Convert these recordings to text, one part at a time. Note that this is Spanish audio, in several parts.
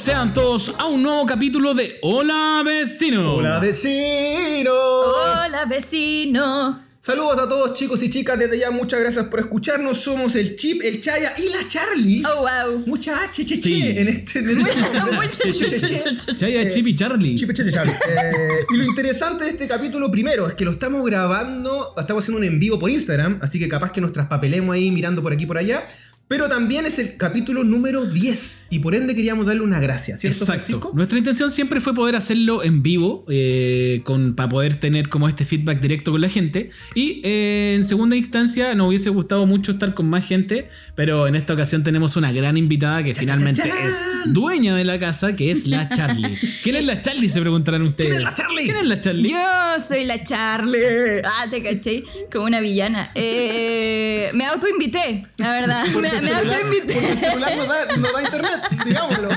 sean todos a un nuevo capítulo de Hola Vecino. Hola vecinos. Hola vecinos. Saludos a todos chicos y chicas. Desde ya muchas gracias por escucharnos. Somos el Chip, el Chaya y la Charlie. Oh, wow. Mucha H, che, che, Sí. en este... Este. Chaya, Chip y Charlie. Chip, Chip, Charlie. Eh, y lo interesante de este capítulo primero es que lo estamos grabando, estamos haciendo un en vivo por Instagram, así que capaz que nos traspapelemos ahí mirando por aquí y por allá. Pero también es el capítulo número 10 y por ende queríamos darle una gracia, ¿cierto, Exacto. Francisco? Nuestra intención siempre fue poder hacerlo en vivo, eh, con, para poder tener como este feedback directo con la gente. Y eh, en segunda instancia nos hubiese gustado mucho estar con más gente, pero en esta ocasión tenemos una gran invitada que finalmente chan! es dueña de la casa, que es la Charlie. ¿Quién es la Charlie? Se preguntarán ustedes. ¿Quién es la Charlie? ¿Quién es la Charlie? Yo soy la Charlie. Ah, te caché. Como una villana. Eh, me autoinvité, la verdad. Porque Me, porque el autoinvité. celular no da, no da internet, digámoslo.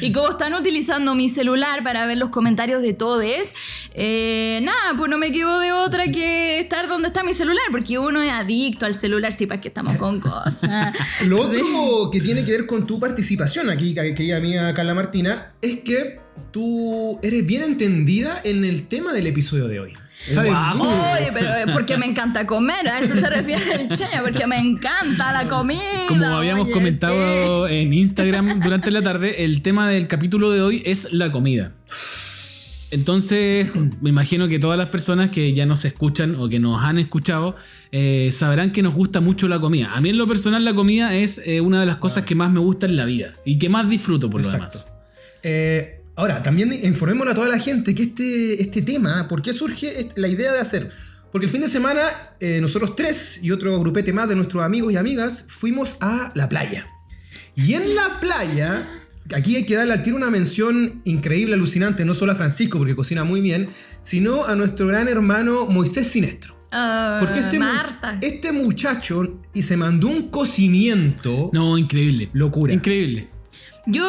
Y como están utilizando mi celular para ver los comentarios de todos, eh, nada, pues no me quedo de otra que estar donde está mi celular, porque uno es adicto al celular, sí, para que estamos con cosas. Lo otro que tiene que ver con tu participación aquí, que- querida amiga Carla Martina, es que tú eres bien entendida en el tema del episodio de hoy. ¿Sabes? Guau. mucho. Oye, pero es porque me encanta comer, a eso se refiere el Chaya, porque me encanta la comida. Como habíamos oye, comentado en Instagram durante la tarde, el tema del capítulo de hoy es la comida. Entonces, me imagino que todas las personas que ya nos escuchan o que nos han escuchado eh, sabrán que nos gusta mucho la comida. A mí en lo personal la comida es eh, una de las cosas que más me gusta en la vida y que más disfruto por lo Exacto. demás. Eh, ahora, también informémosle a toda la gente que este, este tema, ¿por qué surge la idea de hacer? Porque el fin de semana, eh, nosotros tres y otro grupete más de nuestros amigos y amigas fuimos a la playa. Y en la playa, aquí hay que darle al tiro una mención increíble, alucinante, no solo a Francisco, porque cocina muy bien, sino a nuestro gran hermano Moisés Sinestro. Ah, Porque este, mu- Marta. este muchacho y se mandó un cocimiento. No, increíble. Locura. Increíble. Yo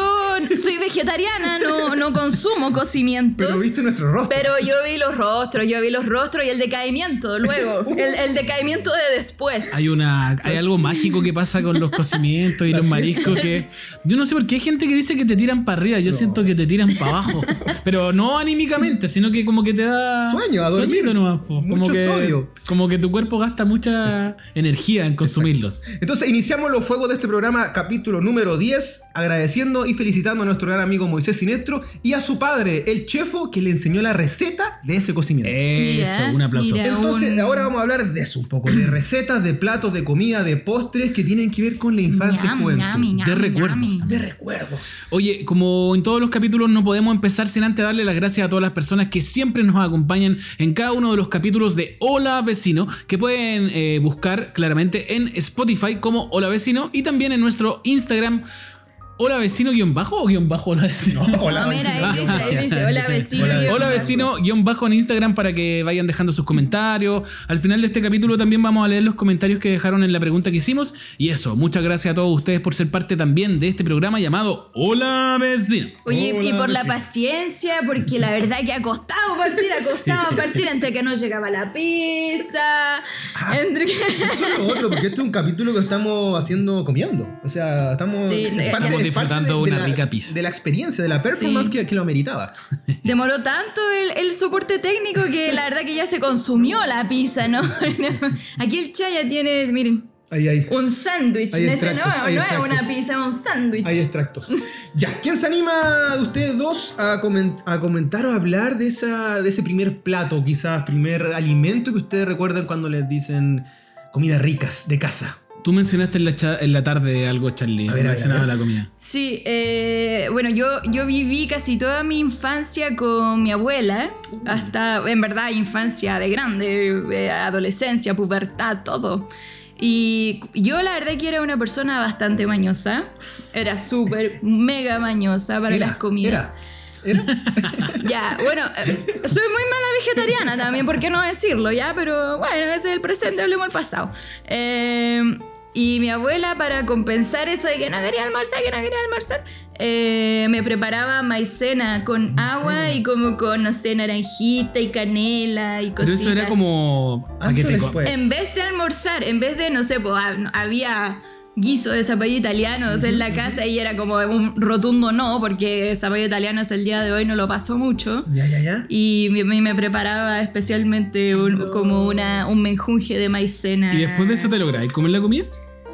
soy vegetariana, no, no consumo cocimientos. Pero viste nuestro rostro. Pero yo vi los rostros, yo vi los rostros y el decaimiento luego. El, el decaimiento de después. Hay una hay algo mágico que pasa con los cocimientos y los mariscos que yo no sé por qué hay gente que dice que te tiran para arriba, yo siento que te tiran para abajo, pero no anímicamente, sino que como que te da Sueño, a dormir. nomás, po. como Mucho que sodio. como que tu cuerpo gasta mucha energía en consumirlos. Entonces iniciamos los fuegos de este programa, capítulo número 10, agradeciendo y felicitando a nuestro gran amigo Moisés Sinestro y a su padre, el chefo, que le enseñó la receta de ese cocimiento. Eso, Mira, un aplauso. mira. Entonces, un- ahora vamos a hablar de eso un poco, de recetas, de platos, de comida, de postres que tienen que ver con la infancia y juventud. De recuerdos. De recuerdos. Oye, como en todos los capítulos no podemos empezar sin antes darle las gracias a todas las personas que siempre nos acompañan en cada uno de los capítulos de Hola Vecino, que pueden eh, buscar claramente en Spotify como Hola Vecino y también en nuestro Instagram Hola Vecino guion bajo o guion bajo Hola Vecino. Hola, Ah, mira, ahí vecino. dice, ahí dice, hola vecino. Hola, guion Hola bajo. vecino, guion bajo en Instagram para que vayan dejando sus comentarios. Al final de este capítulo también vamos a leer los comentarios que dejaron en la pregunta que hicimos. Y eso, muchas gracias a todos ustedes por ser parte también de este programa llamado Hola Vecino. Oye, y Hola, por la vecino. paciencia, porque la verdad que ha costado partir, ha costado partir entre que no llegaba la pizza, Ah. entre que... Eso es lo otro, porque este es un capítulo que estamos haciendo comiendo. O sea, estamos, Sí, es de- disfrutando una la, rica pizza. De la experiencia, de la performance Sí. que, que lo ameritaba. Demoró tanto el, el soporte técnico que la verdad que ya se consumió la pizza, ¿no? Aquí el Chaya tiene, miren, Ahí, ahí. un sándwich. Hay Este no, es una pizza, es un sándwich. Hay extractos. Ya, ¿quién se anima de ustedes dos a, coment- a comentar o hablar de, esa, de ese primer plato, quizás primer alimento que ustedes recuerdan cuando les dicen comidas ricas de casa? Tú mencionaste en la, cha- en la tarde algo, Charlie, relacionado la comida. Sí, eh, bueno, yo, yo viví casi toda mi infancia con mi abuela, hasta, en verdad, infancia de grande, eh, adolescencia, pubertad, todo. Y yo la verdad que era una persona bastante mañosa, era súper, mega mañosa para Era, las comidas. Era. Era. Ya, bueno, eh, soy muy mala vegetariana también, ¿por qué no decirlo? Ya, pero bueno, ese es el presente, hablemos del pasado. Eh, y mi abuela, para compensar eso de que no quería almorzar, que no quería almorzar, eh, me preparaba maicena con agua y como con, no sé, naranjita y canela y cositas. Pero eso era como... Paquete con- después. En vez de almorzar, en vez de, no sé, pues, hab- había guiso de zapallo italiano o sea, en la casa y era como un rotundo no, porque zapallo italiano hasta el día de hoy no lo pasó mucho. Ya, ya, ya. Y me, me preparaba especialmente un- como una, un menjunje de maicena. ¿Y después de eso te lográis comer la comida?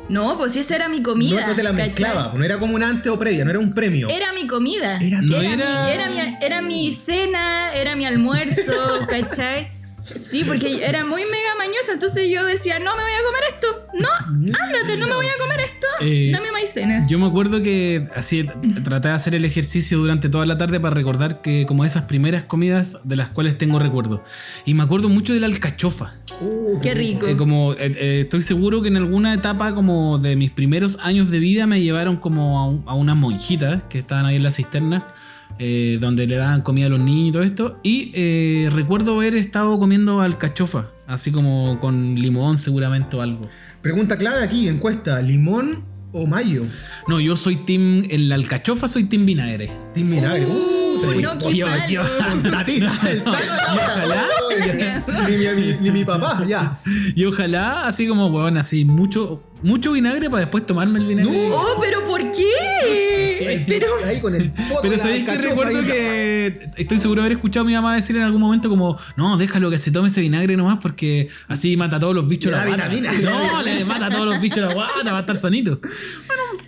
No, pues si esa era mi comida. No, no te la ¿cachai? mezclaba, no era como una antes o previa, no era un premio. Era mi comida. Era No era, era- Mi, era, mi, era mi cena, era mi almuerzo, ¿cachai? Sí, porque era muy mega mañosa, entonces yo decía, no me voy a comer esto. No, ándate, no me voy a comer esto. Eh, Dame maicena. Yo me acuerdo que así traté de hacer el ejercicio durante toda la tarde para recordar que como esas primeras comidas de las cuales tengo recuerdo. Y me acuerdo mucho de la alcachofa. Uh, Qué rico. Eh, como eh, eh, estoy seguro que en alguna etapa como de mis primeros años de vida me llevaron como a, un- a unas monjitas que estaban ahí en la cisterna. Eh, donde le daban comida a los niños y todo esto. Y eh, recuerdo haber estado comiendo alcachofa, así como con limón seguramente o algo. Pregunta clave aquí, encuesta, ¿limón o mayo? No, yo soy team, en la alcachofa soy team vinagre. Team vinagre. Uh, no, yo- yo- tatita. El ojalá. Ni, mi- ni- mi papá, ya. Y ojalá, así como, weón, así, mucho, mucho vinagre para después tomarme el vinagre. No. Oh, pero ¿por qué? Pero Ahí con el Pero la sabéis que recuerdo que estoy seguro de haber escuchado a mi mamá decir en algún momento como, no, déjalo que se tome ese vinagre nomás porque así mata a todos los bichos la da guata. vitamina. No, le mata a todos los bichos la guata, va a estar sanito.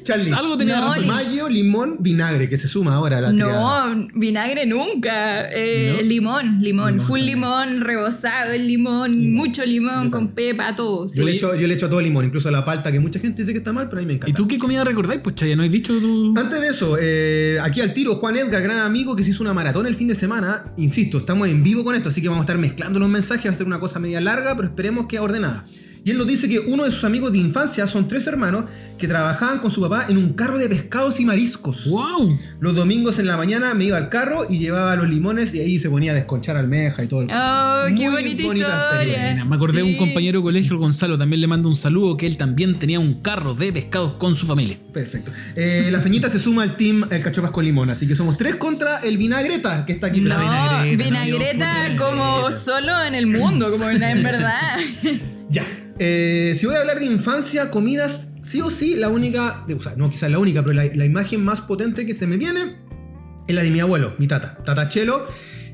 Charlie. Algo tenía No, razón. Mayo, limón, vinagre, que se suma ahora a la tirada. Vinagre nunca. Eh, ¿No? Limón, limón, Limón full limón, rebozado el limón, mucho limón Yo con también. pepa, todo. sí. Yo le, echo, yo le echo todo limón, incluso a la palta, que mucha gente dice que está mal, pero a mí me encanta. ¿Y tú qué comida recordáis? Pues ya no has dicho tú. Antes de eso, eh, aquí al tiro, Juan Edgar, gran amigo que se hizo una maratón el fin de semana. Insisto, estamos en vivo con esto, así que vamos a estar mezclando los mensajes. Va a ser una cosa media larga, pero esperemos que ordenada. Y él nos dice que uno de sus amigos de infancia son tres hermanos que trabajaban con su papá en un carro de pescados y mariscos. ¡Wow! Los domingos en la mañana me iba al carro y llevaba los limones y ahí se ponía a desconchar almeja y todo el Oh, qué Muy bonita, bonita historia. Me acordé de un compañero de colegio, Gonzalo, también le mando un saludo, que él también tenía un carro de pescados con su familia. Perfecto. Eh, la feñita se suma al team El Cachofas con Limón, así que somos tres contra el Vinagreta, que está aquí. No, vinagreta, vinagreta, no, fui como vinagreta. solo en el mundo, como en verdad. Ya. Eh, si voy a hablar de infancia, comidas, sí o sí, la única, o sea, no quizás la única, pero la, la imagen más potente que se me viene es la de mi abuelo, mi tata, Tata Chelo,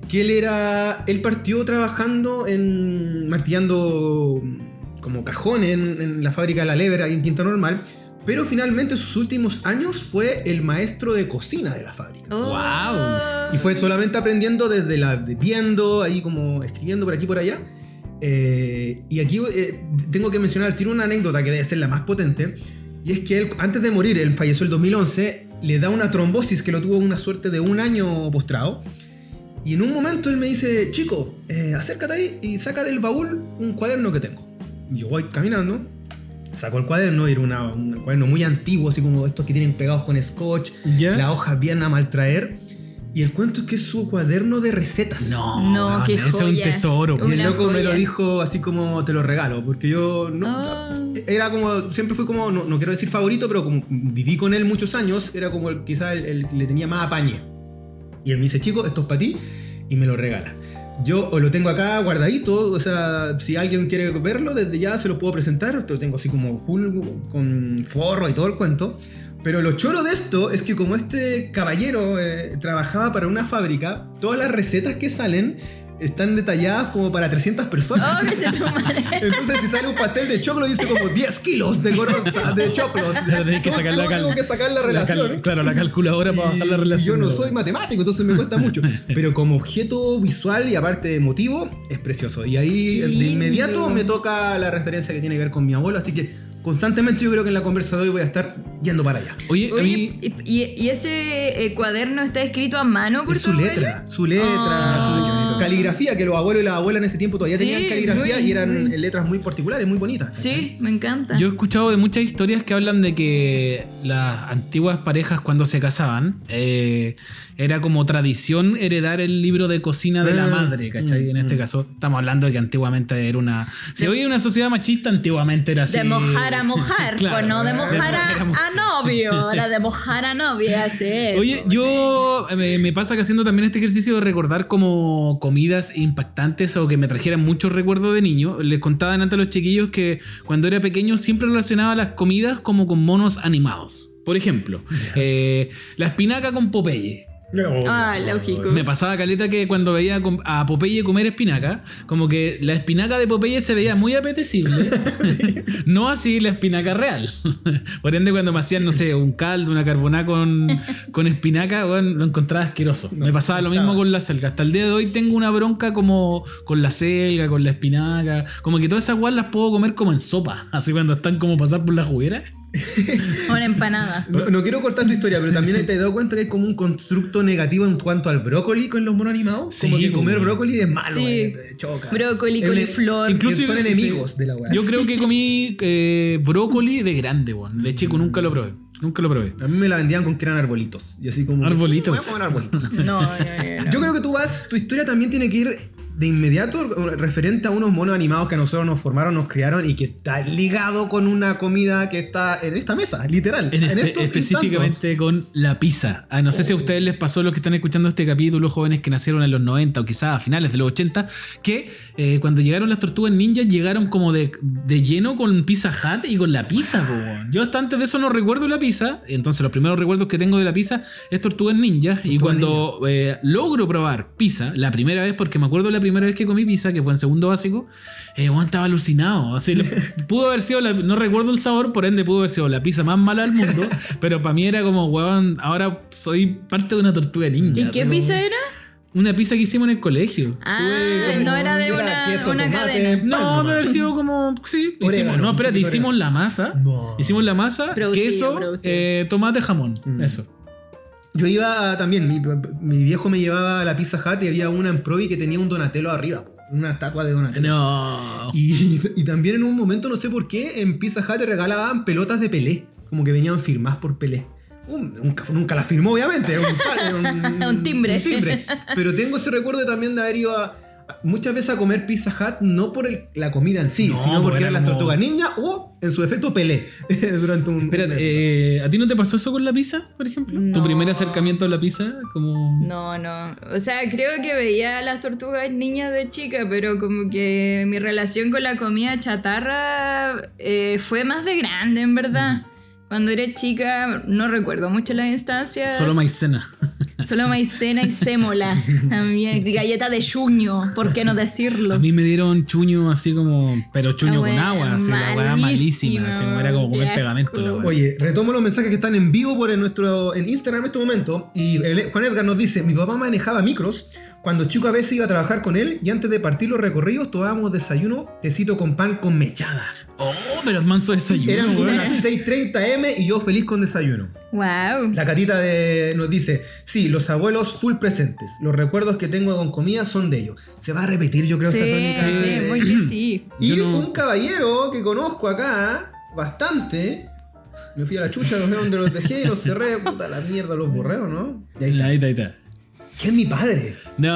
que él era, él partió trabajando en, martillando como cajones en, en la fábrica de la Lever, ahí en Quinta Normal, pero finalmente sus últimos años fue el maestro de cocina de la fábrica. Wow. Y fue solamente aprendiendo desde la viendo, ahí como escribiendo por aquí y por allá. Eh, y aquí eh, tengo que mencionar, tiene una anécdota que debe ser la más potente. Y es que él, antes de morir, él falleció el 2011, le da una trombosis que lo tuvo una suerte de un año postrado. Y en un momento él me dice, chico, eh, acércate ahí y saca del baúl un cuaderno que tengo. Y yo voy caminando, saco el cuaderno, y era una- un cuaderno muy antiguo, así como estos que tienen pegados con scotch, ¿Ya? las hojas bien a maltraer. Y el cuento es que es su cuaderno de recetas. No, No, qué ese es un joya. tesoro. Y el Una loco me lo joya. dijo así como te lo regalo, porque yo no, Ah. era como, siempre fui como, no, no quiero decir favorito, pero como viví con él muchos años, era como el, quizá el, el le tenía más apañe. Y él me dice, chico, esto es para ti, y me lo regala. Yo o lo tengo acá guardadito, o sea, si alguien quiere verlo, desde ya se lo puedo presentar, lo tengo así como full, con forro y todo el cuento. Pero lo choro de esto es que como este caballero eh, trabajaba para una fábrica, todas las recetas que salen están detalladas como para 300 personas. Oh, vete tu madre. Entonces si sale un pastel de choclo dice como 10 kilos de gorota de choclos. Claro, tenés que sacar la Yo cal- tengo que sacar la La relación. cal- claro, la calculadora para bajar la relación. Yo no la- soy matemático, entonces me cuesta mucho. Pero como objeto visual y aparte emotivo, es precioso. Y ahí de inmediato me toca la referencia que tiene que ver con mi abuelo. Así que constantemente yo creo que en la conversa de hoy voy a estar yendo para allá. Oye, a Oye, mí- ¿y, y ese eh, cuaderno está escrito a mano por Es su letra, su letra, Ah. su caligrafía, que los abuelos y las abuelas en ese tiempo todavía Sí, tenían caligrafía muy- y eran muy- letras muy particulares, muy bonitas. Sí, me encanta. Yo he escuchado de muchas historias que hablan de que las antiguas parejas cuando se casaban, eh, era como tradición heredar el libro de cocina de la Mm, madre, ¿cachai? mm, en este mm. caso, estamos hablando de que antiguamente era una. Si hoy una sociedad machista, antiguamente era así. De mojar a mojar, Claro, pues no de de mojar a novio, era de mojar a novia, sí. Oye, yo me, me pasa que haciendo también este ejercicio de recordar como comidas impactantes o que me trajeran muchos recuerdos de niño, les contaba antes a los chiquillos que cuando era pequeño siempre relacionaba las comidas como con monos animados. Por ejemplo, eh, la espinaca con Popeye. Ah, lógico. Me pasaba caleta que cuando veía a Popeye comer espinaca, como que la espinaca de Popeye se veía muy apetecible. no así la espinaca real. Por ende, cuando me hacían, no sé, un caldo, una carboná con, con espinaca, bueno, lo encontraba asqueroso. me pasaba lo mismo con la selga. Hasta el día de hoy tengo una bronca como con la selga, con la espinaca. Como que todas esas guas las puedo comer como en sopa. Así cuando están como pasar por la juguera. Una empanada. No, no quiero cortar tu historia, pero también te has dado cuenta que hay como un constructo negativo en cuanto al brócoli con los monos animados. Sí, como que comer bueno. brócoli es malo, Sí. güey, te choca. Brócoli, coliflor. Incluso son sí. enemigos de la weá. Yo creo que comí eh, brócoli de grande, weón. De chico nunca lo probé. Nunca lo probé. A mí me la vendían con que eran arbolitos. Y así como. Arbolitos. Voy a comer arbolitos. No, no, no, no. Yo creo que tú vas, tu historia también tiene que ir de inmediato referente a unos monos animados que a nosotros nos formaron, nos criaron y que está ligado con una comida que está en esta mesa, literal. En En, espe- específicamente con la pizza. Ah, no sé si a ustedes les pasó los que están escuchando este capítulo, jóvenes que nacieron en los 90 o quizás a finales de los 80, que eh, cuando llegaron las tortugas ninjas llegaron como de, de lleno con Pizza Hut y con la pizza. weón. Yo hasta antes de eso no recuerdo la pizza, entonces los primeros recuerdos que tengo de la pizza es tortugas ninjas. y cuando eh, logro probar pizza, la primera vez, porque me acuerdo la primera vez que comí pizza, que fue en segundo básico, eh, estaba alucinado. Así, pudo haber sido, la- no recuerdo el sabor, por ende pudo haber sido la pizza más mala del mundo, pero para mí era como, weón, ahora soy parte de una tortuga ninja. ¿Y así qué como- pizza era? Una pizza que hicimos en el colegio. Ah, no era de una, queso, una tomate, cadena. No, debe haber sido como. Sí, hicimos. No, espérate, hicimos la masa. No. Hicimos la masa, Producido, queso, producido. eh, tomate, jamón. Mm. Eso. Yo iba también, mi, mi viejo me llevaba a la Pizza Hut y había una en Provi que tenía un Donatello arriba, una estatua de Donatello. No. Y, y también en un momento, no sé por qué, en Pizza Hut te regalaban pelotas de Pelé, como que venían firmadas por Pelé. Un- nunca, nunca las firmó, obviamente. Un, un- Un timbre. un timbre. Pero tengo ese recuerdo también de haber ido a- muchas veces a comer Pizza Hut, no por el- la comida en sí, No, sino porque porque era eran las como- tortugas ninja o, en su efecto, Pelé. durante un. Espérate, eh, ¿a ti no te pasó eso con la pizza, por ejemplo? ¿Tu primer acercamiento a la pizza? Como... No, no. O sea, creo que veía a las tortugas niñas de chica, pero como que mi relación con la comida chatarra eh, fue más de grande, en verdad. Cuando era chica, no recuerdo mucho las instancias. Solo maicena. Solo maicena y sémola. También galleta de chuño, ¿por qué no decirlo? A mí me dieron chuño así como. Pero chuño Ah, con agua, así, la weá malísima. Así como era como comer qué pegamento la. Oye, retomo los mensajes que están en vivo por en nuestro en Instagram en este momento. Y el- Juan Edgar nos dice: Mi papá manejaba micros. Cuando chico a veces iba a trabajar con él y antes de partir los recorridos tomábamos desayuno, tecito con pan con mechada. Oh, pero el manso desayuno, Eran como las 6.30 M y yo feliz con desayuno. Wow. La catita de, nos dice, sí, los abuelos full presentes. Los recuerdos que tengo con comida son de ellos. Se va a repetir, yo creo, Sí, esta tónica. sí, muy que sí. Y Yo no- un caballero que conozco acá, bastante. Me fui a la chucha, no sé dónde los dejé, los cerré, puta la mierda, los borreo, ¿no? Y ahí está. Ahí está, ahí está. Que es mi padre. No.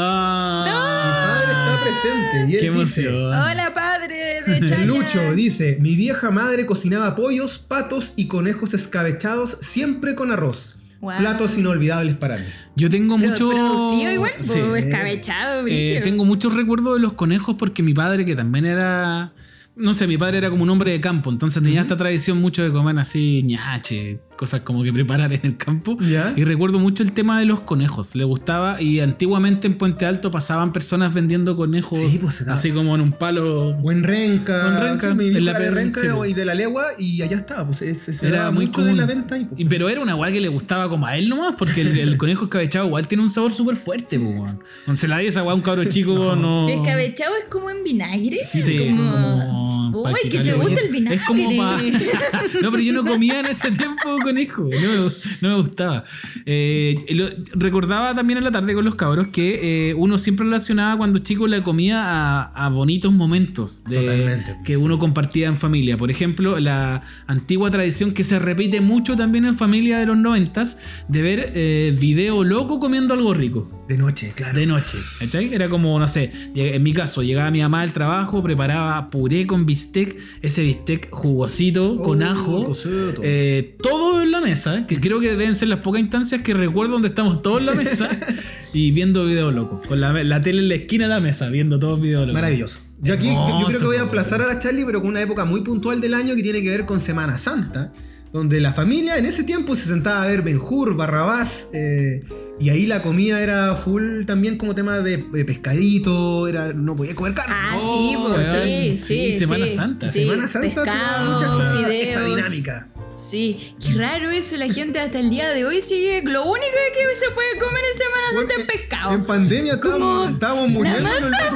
Mi padre está presente. Y él Qué dice, emoción. Hola, padre de. Lucho dice, mi vieja madre cocinaba pollos, patos y conejos escabechados siempre con arroz. Wow. Platos inolvidables para mí. Yo tengo Pero mucho. producido igual, Sí. escabechado, Eh, tengo muchos recuerdos de los conejos porque mi padre, que también era. No sé, mi padre era como un hombre de campo, entonces tenía esta tradición mucho de comer así ñache, cosas como que preparar en el campo. ¿Ya? Y recuerdo mucho el tema de los conejos, le gustaba. Y antiguamente en Puente Alto pasaban personas vendiendo conejos Sí, pues, así como en un palo. Buen renca. Buen renca, sí, en la de renca sí, y de la legua y allá estaba. Pues se, se- Era daba muy mucho común. de la venta pues. Y- pero era una weá que le gustaba como a él nomás, porque el, el conejo escabechado igual tiene un sabor súper fuerte, pues, se la esa a un cabro chico, no. Escabechado es como en vinagre. Sí, como... como Uy, que te gusta el vinagre. Es como pa- no, pero yo no comía en ese tiempo conejo. No me, no me gustaba. Eh, lo- recordaba también en la tarde con los cabros que eh, uno siempre relacionaba cuando chico la comida a, a bonitos momentos de- Totalmente. que uno compartía en familia. Por ejemplo, la antigua tradición que se repite mucho también en familia de los noventas de ver eh, video loco comiendo algo rico. De noche, claro. De noche, ¿cachai? Era como, no sé, en mi caso, llegaba mi mamá al trabajo, preparaba puré con bistec, ese bistec jugosito, con Oh, ajo, eh, todo en la mesa, que creo que deben ser las pocas instancias que recuerdo donde estamos todos en la mesa y viendo video loco, con la, la tele en la esquina de la mesa, viendo todos videos locos. Maravilloso. Yo aquí, yo- yo creo que voy a emplazar a la Charlie, pero con una época muy puntual del año que tiene que ver con Semana Santa, donde la familia en ese tiempo se sentaba a ver Benjur, Barrabás, eh, y ahí la comida era full también como tema de, de pescadito, era, no podía comer carne. Ah, sí, pues sí, Sí, sí. Semana sí, Santa. sí. Semana Santa se Pescado, mucha esa, fideos. esa dinámica. Sí, qué raro eso. La gente hasta el día de hoy sigue. Lo único que se puede comer en Semana Santa es En pescado. pandemia Como estábamos, estábamos muriendo.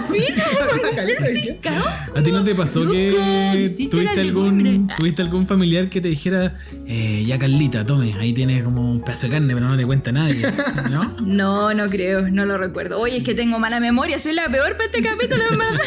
pescado. ¿A ti no te pasó que tuviste algún, tuviste algún familiar que te dijera, eh, ya Carlita, tome, ahí tienes como un pedazo de carne, pero no te cuenta nadie? ¿No? No, no creo, no lo recuerdo. Oye, es que tengo mala memoria, soy la peor para este capítulo, en verdad.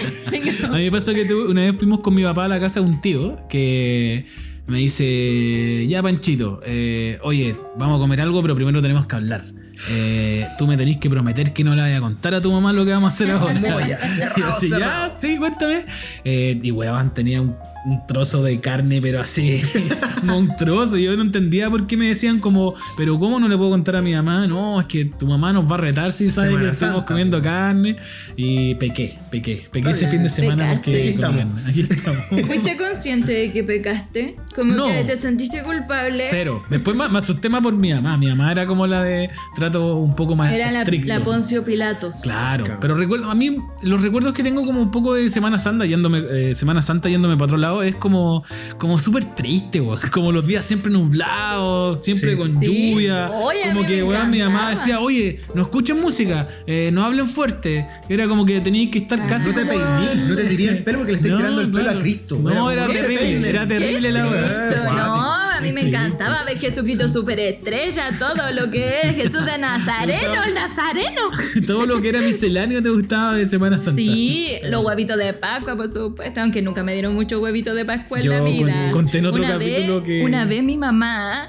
A mí me pasó que tuve- una vez fuimos con mi papá a la casa de un tío que me dice, ya Panchito, eh, oye, vamos a comer algo, pero primero tenemos que hablar. Eh, tú me tenés que prometer que no le vayas a contar a tu mamá lo que vamos a hacer ahora. Y así, ya, sí, cuéntame. Eh, y weón, tenía un, un trozo de carne, pero así, monstruoso. Yo no entendía por qué me decían como, pero ¿cómo no le puedo contar a mi mamá? No, es que tu mamá nos va a retar si sabe Semana que estamos comiendo carne. Y pequé, pequé. Pequé ese fin de semana Pecaste. porque Aquí estamos. comen. Aquí estamos. ¿Fuiste consciente de que pecaste? Como No. que te sentiste culpable. Cero. Después me, me asusté más por mi mamá. Mi mamá era como la de trato un poco más Era la, estricto. la Poncio Pilatos. Claro, Claro. pero recuerdo, a mí los recuerdos que tengo como un poco de Semana Santa yéndome, eh, Semana Santa yéndome para otro lado es como, como súper triste, weón. Como los días siempre nublados, siempre Sí. con Sí. lluvia. Oye, a como mí que, weón, mi mamá decía, oye, no escuchen música, eh, no hablen fuerte. Era como que teníais que estar casi. No te peiní, no te tiré el pelo porque le estáis No, tirando el pelo claro. a Cristo. No, era como, "No se terrible, peinen". era terrible la. Guau. No, a mí me encantaba ver Jesucristo superestrella, todo lo que es Jesús de Nazareto, el Nazareno. Todo lo que era misceláneo te gustaba de Semana Santa. Sí, los huevitos de Pascua, por supuesto, aunque nunca me dieron muchos huevitos de Pascua en Yo la vida. con- conté en otro una capítulo vez, que- Una vez mi mamá.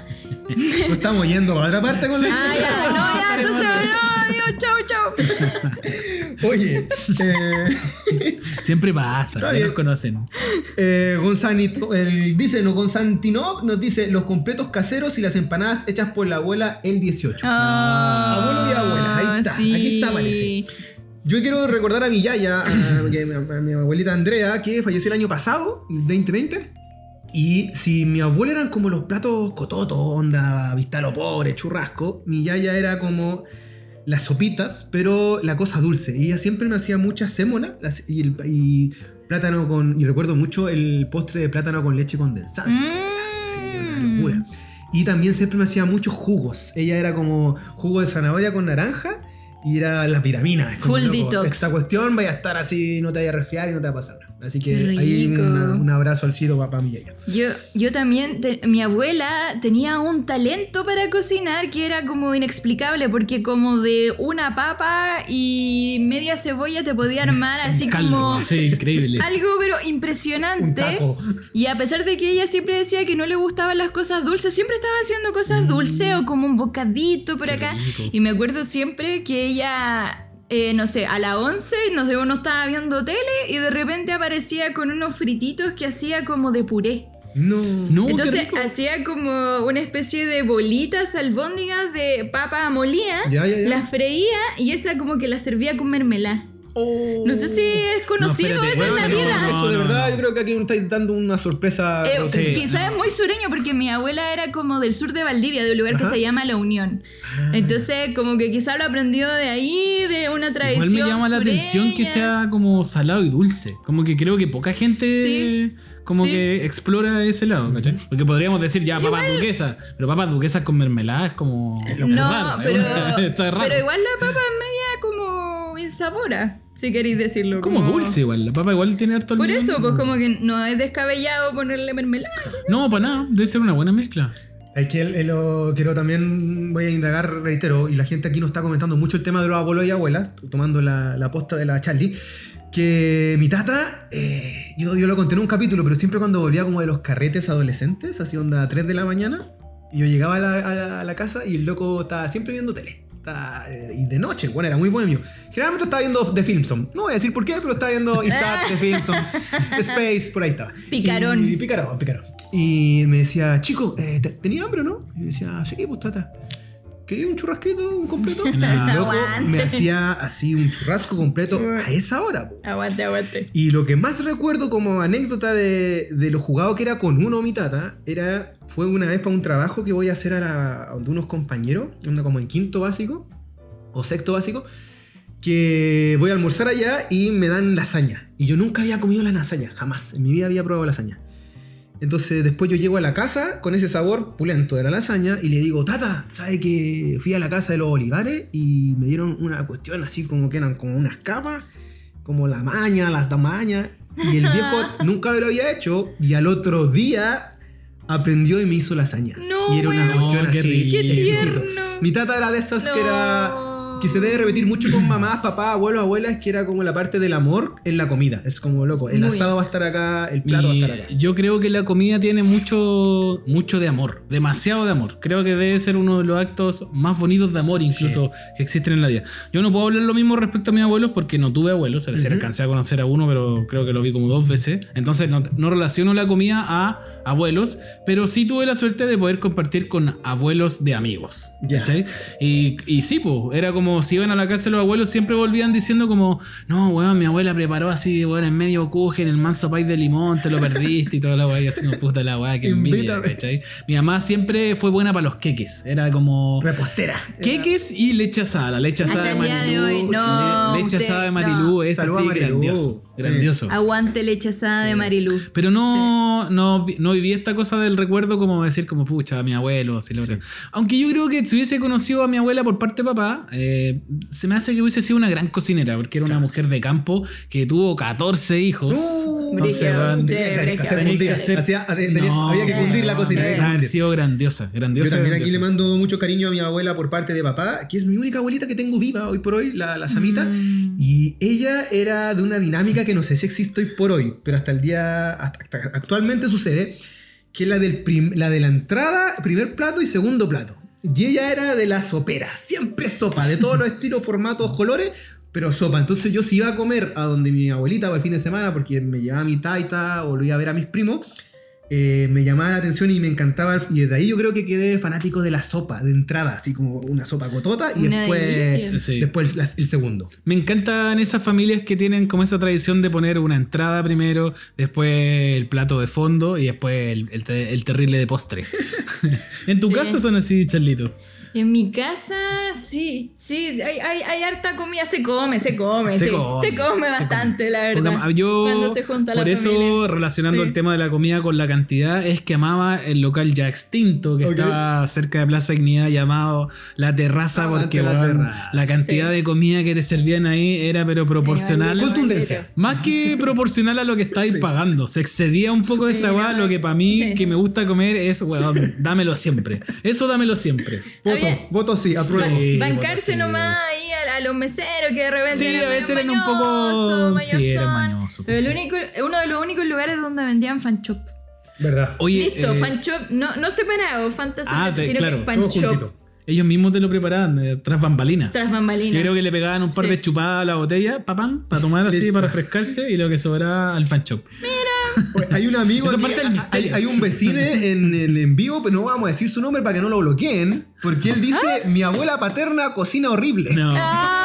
No estamos yendo a otra parte con la Ah, ya, no, ya, entonces, no, adiós, chau, chau. Oye, eh, Siempre pasa, Está ya nos conocen. eh, Gonzanito- el- dice, no, Gonzantinov nos dice los completos caseros y las empanadas hechas por la abuela el 18. Ah, Abuelo y abuela, ahí está, aquí está, parece. Yo quiero recordar a mi yaya, a, mi- a mi abuelita Andrea, que falleció el año pasado, 2020. Y si mi abuela eran como los platos cototos, onda, vista a lo pobre, churrasco, mi yaya era como las sopitas, pero la cosa dulce. Y ella siempre me hacía mucha sémola las- y, plátano con. Y recuerdo mucho el postre de plátano con leche condensada. Sí, una Mm. locura. Y también siempre me hacía muchos jugos. Ella era como jugo de zanahoria con naranja y era la vitamina. Full detox. Esta cuestión vaya a estar así, no te vaya a resfriar y no te va a pasar. Así que ahí una- un abrazo al cielo papá mi yaya. Yo, yo también, te- mi abuela tenía un talento para cocinar que era como inexplicable, porque como de una papa y media cebolla te podía armar así como sí, increíble. algo pero Un impresionante. taco. Y a pesar de que ella siempre decía que no le gustaban las cosas dulces, siempre estaba haciendo cosas dulces o como un bocadito por Qué acá. rico. Y me acuerdo siempre que ella, eh, no sé, a las 11, no sé, uno estaba viendo tele y de repente aparecía con unos frititos que hacía como de puré. No. No, Entonces hacía como una especie de bolitas albóndigas de papa molida, Ya, ya, ya. las freía y esa como que la servía con mermelada. Oh. No sé si es conocido espérate, eso en la vida. no, Eso de no, verdad, no. yo creo que aquí me estáis dando una sorpresa. Eh. Sí, quizás no. es muy sureño porque mi abuela era como del sur de Valdivia, de un lugar Ajá. que se llama La Unión. Entonces, como que quizás lo aprendió de ahí, de una tradición. Igual me llama la atención que sureña. sea como salado y dulce. Como que creo que poca gente Sí, como sí. que explora ese lado, ¿cachai? Porque podríamos decir ya papas duquesas, pero papas duquesas con mermelada es como... No, raro, pero, Está raro. pero igual la papa es media como sabora, si queréis decirlo. Como dulce igual. La papa igual tiene harto Por eso, pues como que no es descabellado ponerle mermelada. No, para nada. Debe ser una buena mezcla. Es que el- el- lo quiero también, voy a indagar, reitero, y la gente aquí nos está comentando mucho el tema de los abuelos y abuelas, tomando la, la posta de la Charlie, que mi tata, eh, yo, yo lo conté en un capítulo, pero siempre cuando volvía como de los carretes adolescentes, así onda a 3 de la mañana, y yo llegaba a la, a la- a la casa y el loco estaba siempre viendo tele. Eh, y de noche, bueno, era muy bohemio. Generalmente estaba viendo The Filmson. No voy a decir por qué, pero estaba viendo Isaac, The Filmson, Space, por ahí estaba. Picarón. Y, picarón, picarón. Y me decía, chico, eh, ¿te- ¿tenía hambre o no? Y yo decía, sí, pues tata. ¿Quería un churrasquito, un completo? No. El loco me hacía así un churrasco completo a esa hora. po. Aguante, aguante. Y lo que más recuerdo como anécdota de, de lo jugado que era con uno mi tata, era, fue una vez para un trabajo que voy a hacer a, la, a donde unos compañeros, onda como en quinto básico o sexto básico, que voy a almorzar allá y me dan lasaña. Y yo nunca había comido la lasaña, jamás. En mi vida había probado lasaña. Entonces después yo llego a la casa con ese sabor pulento de la lasaña y le digo, tata, ¿sabe que fui a la casa de los olivares y me dieron una cuestión así como que eran como unas capas, como la maña, las tamañas? Y el viejo nunca lo había hecho y al otro día aprendió y me hizo lasaña. No, y era una weón. cuestión así. Qué. Mi tata era de esas que era que se debe repetir mucho con mamás, papás, abuelos, abuelas, que era como la parte del amor en la comida. Es como loco. El Muy. asado va a estar acá, el plato va a estar acá. yo creo que la comida tiene mucho, mucho de amor, demasiado de amor. Creo que debe ser uno de los actos más bonitos de amor incluso que existen en la vida. Yo no puedo hablar lo mismo respecto a mis abuelos porque no tuve abuelos, es decir, alcancé a conocer a uno, pero creo que lo vi como dos veces. Entonces no, no relaciono la comida a abuelos, pero sí tuve la suerte de poder compartir con abuelos de amigos. Ya. ¿cachai? Y, y sí, pues, era como si iban a la casa de los abuelos, siempre volvían diciendo como, no, weón, mi abuela preparó así, weón, en medio cujen, el manso país de limón, te lo perdiste y toda la weá, y así como puta la weá, que envidia, Invítame. ¿cachai? Mi mamá siempre fue buena para los queques, era como... Repostera. Queques y leche asada, la leche asada de Hasta el día Marilú. de hoy, no, leche usted, asada de no. Marilú, es Saluda así Marilú. grandioso. Sí. Grandioso. Aguante leche asada de Marilú. Pero no, no, vi- no viví esta cosa del recuerdo como decir como pucha, a mi abuelo, así lo otro. Aunque yo creo que si hubiese conocido a mi abuela por parte de papá, eh, se me hace que hubiese sido una gran cocinera, porque era una mujer de campo que tuvo 14 hijos. Uh, sí. No, había que cundir la no, cocina. haber sido grandiosa, grandiosa. Yo también aquí le grandiosa. mando mucho cariño a mi abuela por parte de papá, que es mi única abuelita que tengo viva hoy por hoy, la, la Samita. Mm. Y ella era de una dinámica que no sé si existe hoy por hoy, pero hasta el día, hasta, actualmente sucede, que es la, del prim- la de la entrada, primer plato y segundo plato. Y ella era de la sopera, siempre sopa, de todos los estilos, formatos, colores, pero sopa. Entonces yo si iba a comer a donde mi abuelita para el fin de semana, porque me llevaba a mi taita o lo iba a ver a mis primos, eh, me llamaba la atención y me encantaba. Y desde ahí yo creo que quedé fanático de la sopa, de entrada, así como una sopa cotota y Una después. Sí. después el segundo. Me encantan esas familias que tienen como esa tradición de poner una entrada primero, después el plato de fondo y después el, el te- el terrible de postre. en tu Sí. casa son así, Charlito. En mi casa, sí, sí, hay, hay, hay harta comida, se come, se come, Se sí, come, se come se bastante, la Porque verdad. yo, cuando se junta por la eso, familia. relacionando Sí. el tema de la comida con la cantidad, es que amaba el local ya extinto que Ok. estaba cerca de Plaza Dignidad llamado La Terraza, porque La weón, Terraza. la cantidad Sí. de comida que te servían ahí era pero proporcional. Era Contundencia. Más que proporcional a lo que estáis pagando. Se excedía un poco de Sí, esa no, Lo que para mí, sí. que me gusta comer, es, weón, dámelo siempre. Eso dámelo siempre. Voto sí, apruebo. Sí, Bancarse nomás ahí a, a los meseros que de repente Sí, eran a veces medio eran un poco- sí, eran mañosón. mañosos. Pero el único, uno de los únicos lugares donde vendían fan shop. ¿Verdad? Oye, Listo, eh, fan shop, no, no separado, fantasía, Ah, te- sino claro, que ellos mismos te lo preparaban eh, tras bambalinas. Tras bambalinas. Yo creo que le pegaban un par Sí. de chupadas a la botella, papán, para tomar así, Listo. para refrescarse y lo que sobraba al fan shop. Oye, Hay un amigo, aquí, hay, un vecino en, en, en vivo, pero no vamos a decir su nombre para que no lo bloqueen, porque él dice, mi abuela paterna cocina horrible. No. ¡Ah!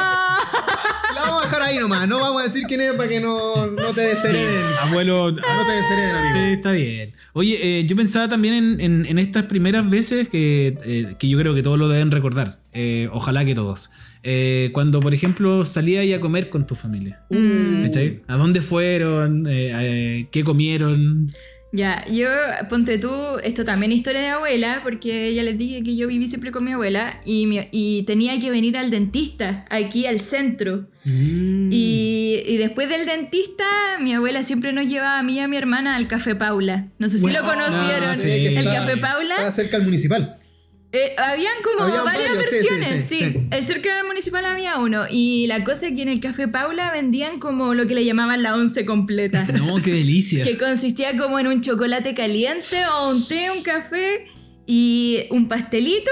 Vamos a dejar ahí nomás, no vamos a decir quién es para que no, no te deshereden. Abuelo. No te deshereden, amigo. Sí, está bien. Oye, eh, yo pensaba también en, en- en estas primeras veces que, eh, que yo creo que todos lo deben recordar. Eh, ojalá que todos. Eh, cuando, por ejemplo, salía a comer con tu familia. Mm. ¿A dónde fueron? Eh, eh, ¿Qué comieron? Ya, yo, ponte tú, esto también es historia de abuela, porque ya les dije que yo viví siempre con mi abuela y, mi- y tenía que venir al dentista, aquí al centro. Mm. Y, y después del dentista, mi abuela siempre nos llevaba a mí y a mi hermana al Café Paula. No sé si Bueno, lo conocieron. ah, sí. que El está- Café Paula. Está cerca del municipal. Eh, habían como Habían varias varios, sí, sí, versiones, sí, sí. sí. Cerca del municipal había uno. Y la cosa es que en el Café Paula vendían como lo que le llamaban la once completa. No, qué delicia. que consistía como en un chocolate caliente o un té, un café y un pastelito.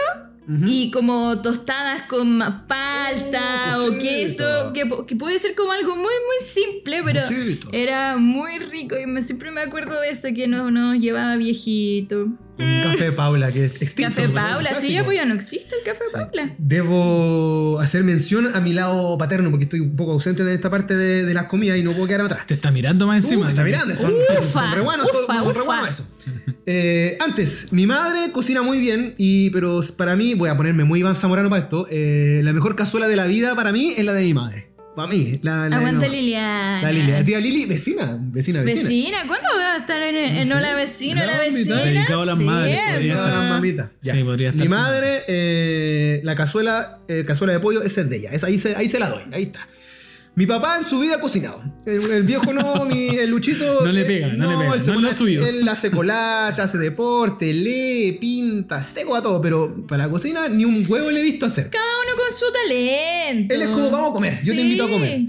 Y como tostadas con palta Oh, o queso, que, puede ser como algo muy, muy simple, pero Cosito. era muy rico y me, siempre me acuerdo de eso, que nos, nos llevaba viejito. Un café Paula, que es extinto. Café. Paula, sí, ya pues ya no existe el Café Paula. Debo hacer mención a mi lado paterno, porque estoy un poco ausente de esta parte de, de las comidas y no puedo quedarme atrás. Te está mirando más Uh, encima. me está mirando, son, Ufa, son re buenos, todos- ufa, son re ufa. eso. Eh, antes, mi madre cocina muy bien, y, pero para mí, voy a ponerme muy Iván Zamorano para esto, eh, la mejor cazuela de la vida para mí es la de mi madre. Para mí, la, la de Aguanta no- Liliana. La Lili, la tía Lili, vecina, vecina, vecina. Vecina, ¿cuándo va a estar en, en Sí. Hola Vecina? La La vecina. Dedicado a las madres, Sí, po. Todas las mamitas. Sí, Ya. podría estar Mi madre, eh, la cazuela, eh, cazuela de pollo, esa es de ella. Esa, ahí, se, ahí se la doy, ahí está. Mi papá en su vida ha cocinado. El, el viejo no, mi, el Luchito. No le eh, pega, no le pega, él no es pone- lo suyo. Él hace collage, hace deporte, lee, pinta, seco a todo, pero para la cocina ni un huevo le he visto hacer. Cada uno con su talento. Él es como, vamos a comer, yo te invito a comer.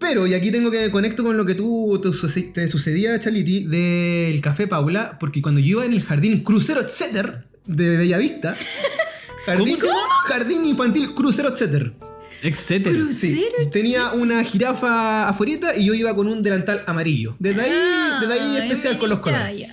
Pero, y aquí tengo que conecto con lo que tú te, te sucedía, Chaliti, del Café Paula, porque cuando yo iba en el jardín Crucero Etcétera de Bellavista, jardín, ¿Cómo jardín infantil Crucero Etcétera. Etcétera. Cruz- Sí, ¿Crucero tenía una jirafa afuera y yo iba con un delantal amarillo. Desde ahí, Ah, desde ahí especial con los colores.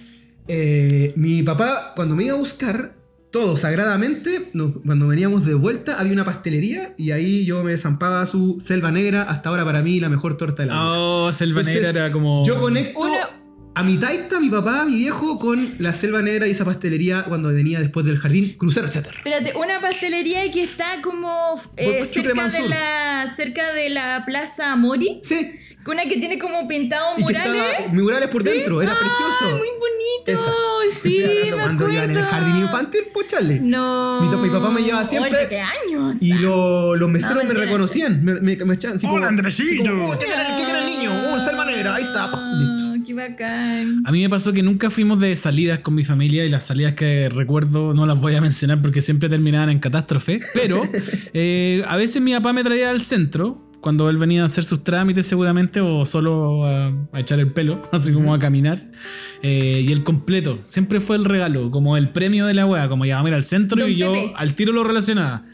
Eh, mi papá, cuando me iba a buscar, todo sagradamente, nos- cuando veníamos de vuelta, había una pastelería y ahí yo me zampaba su selva negra, hasta ahora para mí la mejor torta de la vida. Oh, Selva Entonces, Negra era como. Yo conecto Una- a mi taita, mi papá, mi viejo, con la selva negra y esa pastelería cuando venía después del jardín crucero, etc. Espérate, una pastelería que está como eh, cerca, de la, cerca de la Plaza Mori. Sí. Una que tiene como pintado Y que murales. estaba murales por dentro, era Ah, precioso. muy bonito. Esa. Sí, me cuando iba en el acuerdo. jardín infantil, pues Charlie. No. Mi, mi papá me llevaba siempre. Oye, ¿qué años? Y lo- los meseros No, me reconocían. Me, me, me echaban así como. Hola, Andresito. así como, "Oh, ¿Qué quiere qué quiere el niño? Oh, selva negra, ahí está. Qué bacán. A mí me pasó que nunca fuimos de salidas con mi familia y las salidas que recuerdo no las voy a mencionar porque siempre terminaban en catástrofe. Pero eh, a veces mi papá me traía al centro cuando él venía a hacer sus trámites seguramente o solo a, a echar el pelo, así como a caminar. Eh, y el completo, siempre fue el regalo, como el premio de la wea, como ya vamos a ir al centro Don y yo al tiro lo relacionaba.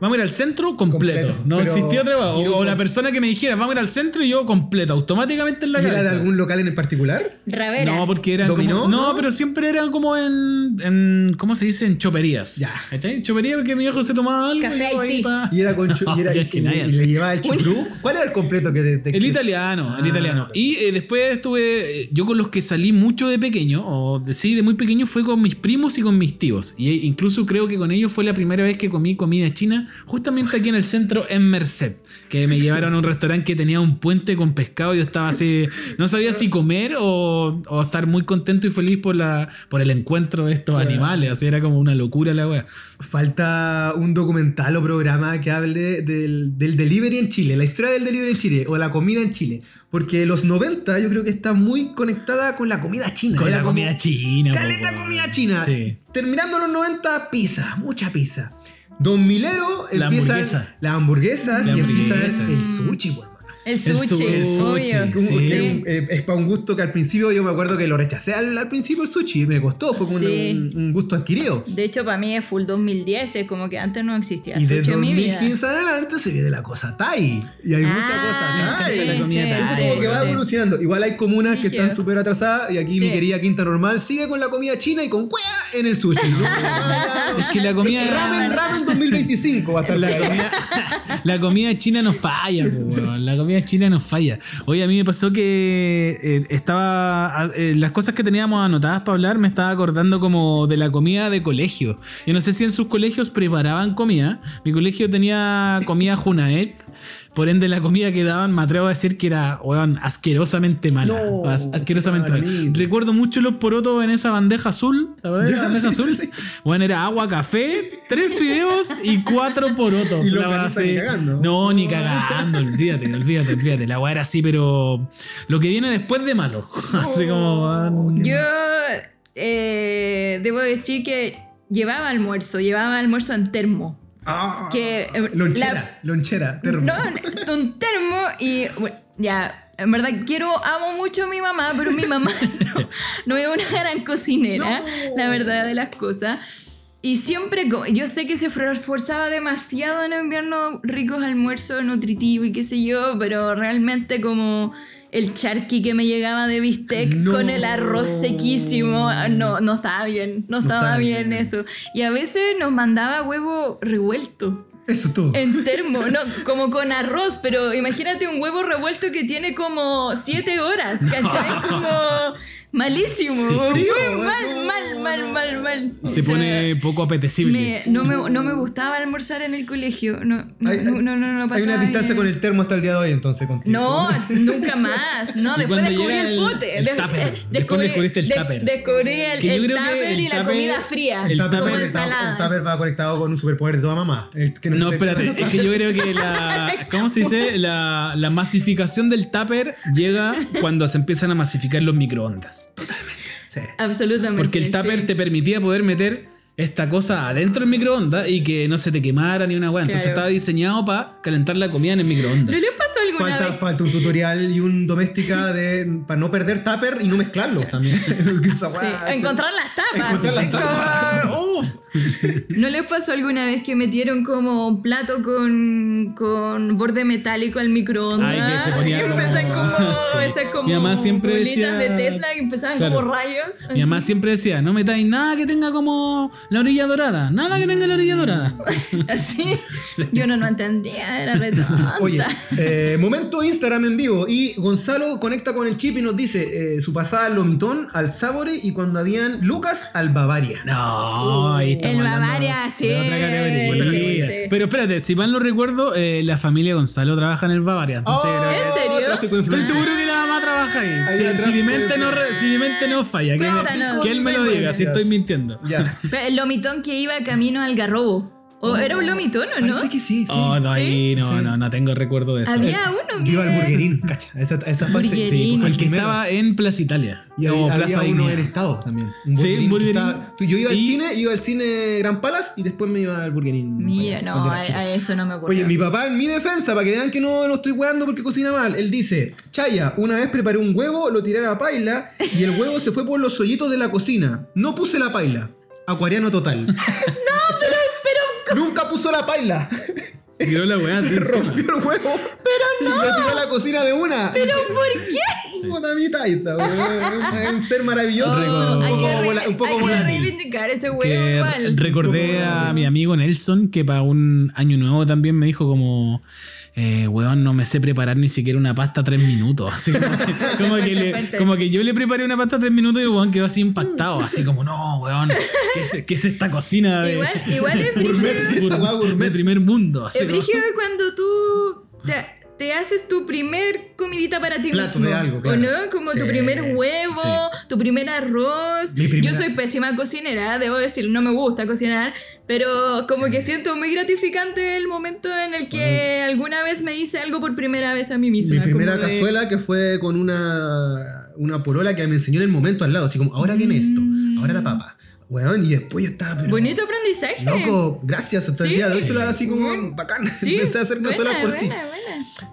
Vamos a ir al centro completo. Completo, No existía otra y O, no- o la persona que me dijera, vamos a ir al centro y yo completo, automáticamente en la ¿Y era de algún local en particular? Ravera. No, porque eran ¿Dominó? como. No, ¿No? pero siempre eran como en, en. ¿Cómo se dice? En choperías. Ya. ¿Cachai? Chopería porque mi viejo se tomaba algo. Café y ahí pa- Y era con chu- y, era, y- nadie y hace. le llevaba el chucrú. ¿Cuál era el completo que te, te- El italiano, el Ah, italiano. Y eh, después estuve. eh, Yo con los que salí mucho de pequeño, o de, sí, de muy pequeño, fue con mis primos y con mis tíos. Y eh, incluso creo que con ellos fue la primera vez que comí comida china, justamente aquí en el centro, en Merced. Que me llevaron a un restaurante que tenía un puente con pescado. y Yo estaba así. No sabía si comer o, o estar muy contento y feliz por, la, por el encuentro de estos animales. Así era como una locura la wea. Falta un documental o programa que hable del, del delivery en Chile, la historia del delivery en Chile o la comida en Chile. Porque los 90 yo creo que está muy conectada con la comida china. Con la comida china. Caleta comida china. Sí. Terminando los 90, pizza, mucha pizza. Don Milero La empiezan hamburguesa. las hamburguesas La y empiezan el sushi, El El sushi, su- el sushi, Sí. un- eh, es para un gusto que al principio yo me acuerdo que lo rechacé al, al principio el sushi, me costó, fue como un- Sí. un, un gusto adquirido. De hecho, para mí es full 2010, es como que antes no existía Y de sushi en mi vida. 2015 en adelante se viene la cosa Thai. Y hay mucha Ah, cosa Thai. sí, la comida Thai. Sí, como que va evolucionando. Igual hay comunas que están súper atrasadas y aquí mi querida Quinta Normal sigue con la comida china y con cuea en el sushi. No, no. Es que la comida. Ramen, ramen 2025 va a estar La comida, la comida china no falla, la comida china no falla. Oye, a mí me pasó que eh, estaba. eh, las cosas que teníamos anotadas para hablar me estaba acordando como de la comida de colegio. Yo no sé si en sus colegios preparaban comida. Mi colegio tenía comida Junaed. Por ende, la comida que daban, me atrevo a decir que era, weón, asquerosamente mala. No, As- asquerosamente mala. Recuerdo mucho los porotos en esa bandeja azul. ¿La verdad? La bandeja sí, azul? sí. Bueno, era agua, café, tres fideos y cuatro porotos. Y La ni cagando. No, ni cagando, olvídate, olvídate, olvídate. La weá era así, pero lo que viene después de malo. Así como, weón. Yo eh, debo decir que llevaba almuerzo, llevaba almuerzo en termo. Ah, Que, eh, lonchera, la- lonchera, termo. No, un termo y bueno, ya, en verdad quiero, amo mucho a mi mamá, pero mi mamá no, no es una gran cocinera, la verdad de las cosas. Y siempre, yo sé que se esforzaba demasiado en enviarnos ricos almuerzos nutritivos y qué sé yo, pero realmente como el charqui que me llegaba de bistec No. con el arroz sequísimo, ah, no, no estaba bien, no estaba estaba bien, bien. eso. Y a veces nos mandaba huevo revuelto. Eso es todo. En termo, no, como con arroz, pero imagínate un huevo revuelto que tiene como 7 horas, ¿cachai? Como malísimo, muy Frío, mal, no. mal, mal, mal, mal. Se O sea, pone poco apetecible. me- no, me, no me gustaba almorzar en el colegio, no, no, Hay- no, no, no, no Hay una distancia bien. con el termo hasta el día de hoy, entonces, contigo. No, nunca más. No, después descubrí el el- pote. el tupper. Después descubriste el tupper. Descubrí el, el tupper y la comida fría. El tupper, como el tupper va conectado con un superpoder de toda mamá. El que No, espérate, es que yo creo que la. ¿Cómo se dice? La, la masificación del tupper llega cuando se empiezan a masificar los microondas. Sí. Absolutamente. Porque el tupper sí. te permitía poder meter esta cosa adentro del microondas y que no se te quemara ni una weá. Entonces Claro. estaba diseñado para calentar la comida en el microondas. ¿No les pasó alguna Falta, vez? falta un tutorial y un doméstica de para no perder tupper y no mezclarlos también. Sí, encontrar las tapas. Encontrar las tapas. ¿No les pasó alguna vez que metieron como un plato con, con borde metálico al microondas? Ay, que se ponía Y como- empezaban como, Sí. como Mi mamá siempre decía- de Tesla que empezaban Claro. como rayos. Mi mamá siempre decía, no metáis nada que tenga como la orilla dorada, nada que tenga la orilla dorada. Así. Yo no, no entendía, era re tonta. Oye, eh, momento Instagram en vivo y Gonzalo conecta con el chip y nos dice eh, su pasada al Lomitón, al Sabore y cuando habían Lucas al Bavaria. No, estamos El hablando Bavaria, sí. de otra categoría. Sí. Pero espérate, si mal no recuerdo, eh, la familia Gonzalo trabaja en el Bavaria. Entonces, Oh, ¿En serio? Estoy seguro que la mamá trabaja ahí. Si, mi mente no, ser. re- si mi mente no falla, que, me- Cuéntanos, que él me lo diga, si estoy mintiendo. El lomitón que iba camino al garrobo. ¿O era un lomitón o no? Parece que sí, sí. Oh, no, ahí no, Sí. no, no tengo recuerdo de eso. Había uno que... Yo iba al burguerín, cacha. Esa, esa fase. Burguerín. Sí, El que estaba en Plaza Italia. Y o había, Plaza había uno en Estado también. Un Sí, Burger Inn. estaba- tú- yo iba al Y- cine, iba al cine Gran Palace y después me iba al Burger Inn. Mira, no, a eso no me acuerdo. Oye, mi papá en mi defensa, para que vean que no lo estoy weando porque cocina mal, él dice, Chaya, una vez preparé un huevo, lo tiré a la paila y el huevo se fue por los hoyitos de la cocina. No puse la paila. Acuariano total. no, pero, Nunca puso la paila. Tiró la weá así. Rompió el huevo. Pero no. Y lo tiró a la cocina de una. ¿Pero por qué? Puta mi taita, weón. Un ser maravilloso. Oh, un hay poco, que, vola- un poco hay que reivindicar ese huevo que igual. recordé a mi amigo Nelson que para un año nuevo también me dijo como eh, weón no me sé preparar ni siquiera una pasta tres minutos. Así como, que, como que le- como que yo le preparé una pasta tres minutos y el weón quedó así impactado así como no weón ¿qué es, qué es esta cocina de, Igual, igual es brígido. De primer mundo así Es como- brígido cuando tú te, te haces tu primer comidita para ti Plato mismo. de algo, ¿O claro. no? Como tu Sí, primer huevo, sí. tu primer arroz. Mi primera- Yo soy pésima cocinera, debo decir, no me gusta cocinar, pero como que siento muy gratificante el momento en el que alguna vez me hice algo por primera vez a mí misma. Mi primera como de- cazuela que fue con una, una polola que me enseñó en el momento al lado, así como, ahora viene esto, ahora la papa. Weón, y después yo estaba, pero... Bonito aprendizaje. Loco, gracias, hasta el Sí. día de hoy se lo hago así como bacán. Sí, Empecé a hacer cazuelas por ti. buena, buena.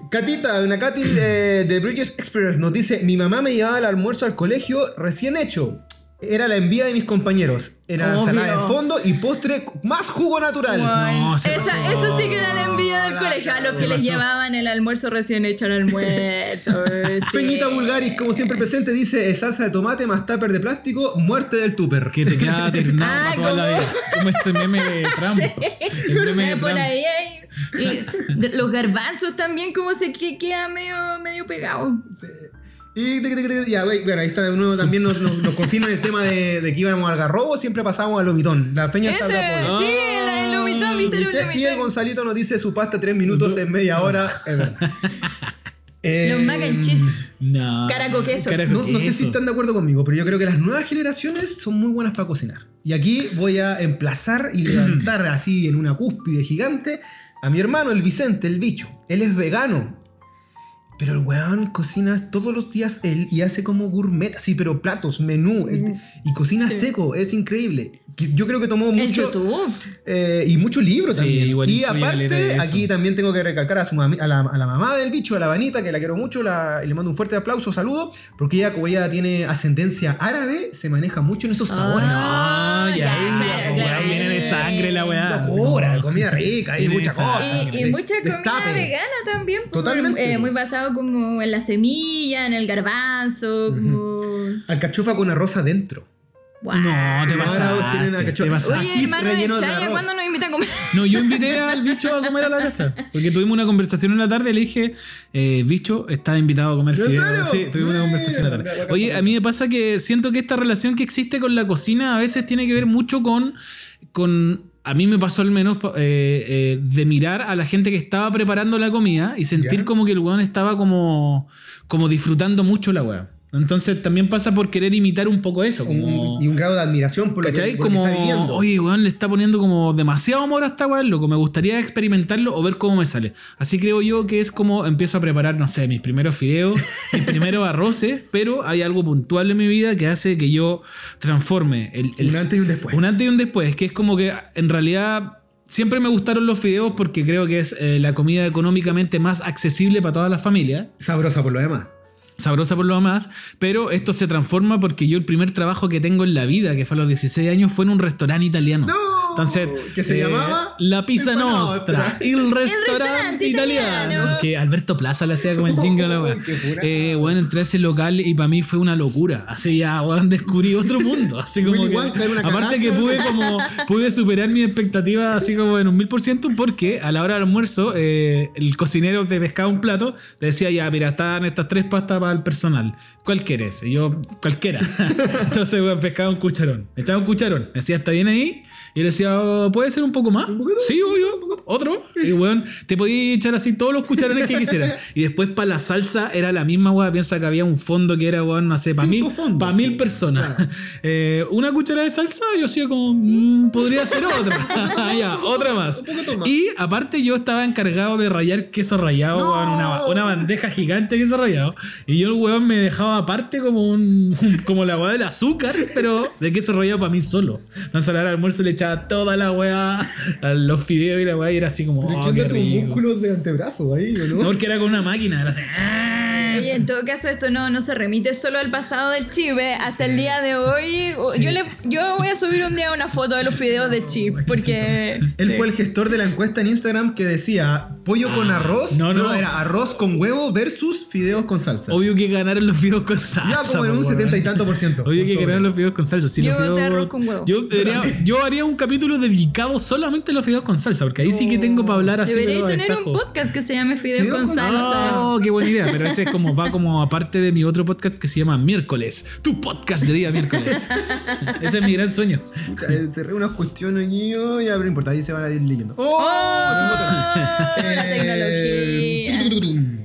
Catita, una Katy eh, de Bridges Experience nos dice: Mi mamá me llevaba el almuerzo al colegio recién hecho. Era la envía de mis compañeros. Era la ensalada de fondo y postre más jugo natural. No, se Esa- pasó. eso sí que era la envidia del colegio. A los que les pasó. llevaban el almuerzo recién hecho al almuerzo. sí. Feñita Bulgaris, como siempre presente, dice: salsa de tomate más tupper de plástico, muerte del tupper. que te queda ternado Ah, para toda la ¿cómo? vida como ese meme de Trump el meme de Por Trump. ahí y los garbanzos también como se que queda medio, medio pegado. Sí. Y ya, bueno, ahí está de nuevo también nos, nos, nos confirman el tema de, de que íbamos al garrobo, siempre pasábamos al lomitón. La feña está apoyo. sí, el, el vomitón, viste, un ¿Viste? Y el. Gonzalito nos dice su pasta tres minutos en media hora. Eh, Los mac and cheese. No. Caracoquesos. No, no sé si están de acuerdo conmigo, pero yo creo que las nuevas generaciones son muy buenas para cocinar. Y aquí voy a emplazar y levantar así en una cúspide gigante a mi hermano, el Vicente, el bicho. Él es vegano. Pero el weón cocina todos los días él y hace como gourmet, así, pero platos, menú. eh, Y cocina Sí. seco, es increíble. Yo creo que tomó El mucho. YouTube. Eh, y mucho libro Sí, también. igual y aparte, aquí también tengo que recalcar a, su mami- a, la, a la mamá del bicho, a la Vanita, que la quiero mucho, la- y le mando un fuerte aplauso, saludo, porque ella, como ella tiene ascendencia árabe, se maneja mucho en esos sabores. Ah, ya, ya, ya, ya sangre la weá. Locura, comida rica y mucha cosa. Y, y mucha comida Destape. vegana también. pues, Totalmente. eh, muy basado como en la semilla, en el garbanzo, como... Alcachofa con arroz adentro. No, te Ahora pasaste. tienen te alcachofa. Oye, hermano de Chaya. ¿cuándo nos invitan a comer? No, yo invité al bicho a comer a la casa. Porque tuvimos una conversación en la tarde y le dije, eh, bicho, está invitado a comer ¿En fideos. Sí, tuvimos una conversación en la tarde. Oye, a mí me pasa que siento que esta relación que existe con la cocina a veces tiene que ver mucho con. Con a mí me pasó al menos eh, eh, de mirar a la gente que estaba preparando la comida y sentir como que el weón estaba como, como disfrutando mucho la weá. Entonces también pasa por querer imitar un poco eso. Como... Y un grado de admiración por lo que, ¿Cachai? por lo que Como, está viviendo. oye, weón, le está poniendo como demasiado amor a esta weón, loco. Me gustaría experimentarlo o ver cómo me sale. Así creo yo que es como empiezo a preparar, no sé, mis primeros fideos, mis primeros arroces, pero hay algo puntual en mi vida que hace que yo transforme el, el- Un antes y un después. Un antes y un después, que es como que en realidad. Siempre me gustaron los fideos porque creo que es eh, la comida económicamente más accesible para todas las familias Sabrosa por lo demás. Sabrosa por lo demás, pero esto se transforma porque yo el primer trabajo que tengo en la vida, que fue a los 16 años, fue en un restaurante italiano. ¡No! Entonces, ¿Qué se eh, llamaba? La Pizza Nostra, el restaurante restaurante italiano. italiano. Que Alberto Plaza le hacía como el jingle a la weá. Eh, bueno, entré a ese local y para mí fue una locura. Así ya, weón, descubrí otro mundo. Así como que- aparte cagada. que pude como pude superar mis expectativas así como en un mil por ciento porque a la hora del almuerzo eh, el cocinero te pescaba un plato te decía ya mira están estas tres pastas para el personal ¿cuál quieres? y yo cualquiera entonces weón, pescaba un cucharón me echaba un cucharón me decía ¿está bien ahí? Y le decía "Oh, ¿puede ser un poco más? poquito? sí obvio otro y weón te podías echar así todos los cucharones que quisieras y después para la salsa era la misma weón piensa que había un fondo que era weón no sé para mil, pa' mil personas Eh, una cuchara de salsa, yo hacía como, mm, podría ser otra. ya, otra más. Un. Y aparte yo estaba encargado de rayar queso rallado, No. weón, una, una bandeja gigante de queso rallado. Y yo el weón me dejaba aparte como un como la weá del azúcar, pero de queso rallado para mí solo. Entonces a la hora del almuerzo le echaba toda la weá los fideos y la weá y era así como, ¿Pero oh, ¿Qué onda tus músculos de antebrazo ahí, o No, no? porque era con una máquina, era así. Oye, en todo caso, esto no, no se remite solo al pasado del chip. ¿eh? Hasta el día de hoy, yo, le, yo voy a subir un día una foto de los videos de chip. Porque. Él fue el gestor de la encuesta en Instagram que decía pollo con arroz. no, no. era arroz con huevo versus fideos con salsa. Obvio que ganaron los fideos con salsa. Ya como en un setenta y tanto por ciento. Por que sobre. quedaron los fideos con salsa. Sí, Yo los voté fideos- arroz con huevo. Yo, debería- yo haría un capítulo dedicado solamente a los fideos con salsa, porque ahí sí que tengo para hablar así. Deberíais pero a tener un podcast que se llame Fideos Fideos con con salsa. Oh, qué buena idea. Pero ese es como va como aparte de mi otro podcast que se llama Miércoles. Tu podcast de día miércoles. ese es mi gran sueño. Eh, Cerré unas cuestiones aquí, oh, ya, pero no importa, ahí se van a ir leyendo. ¡Oh! ¡Oh! la tecnología. tucutucutum.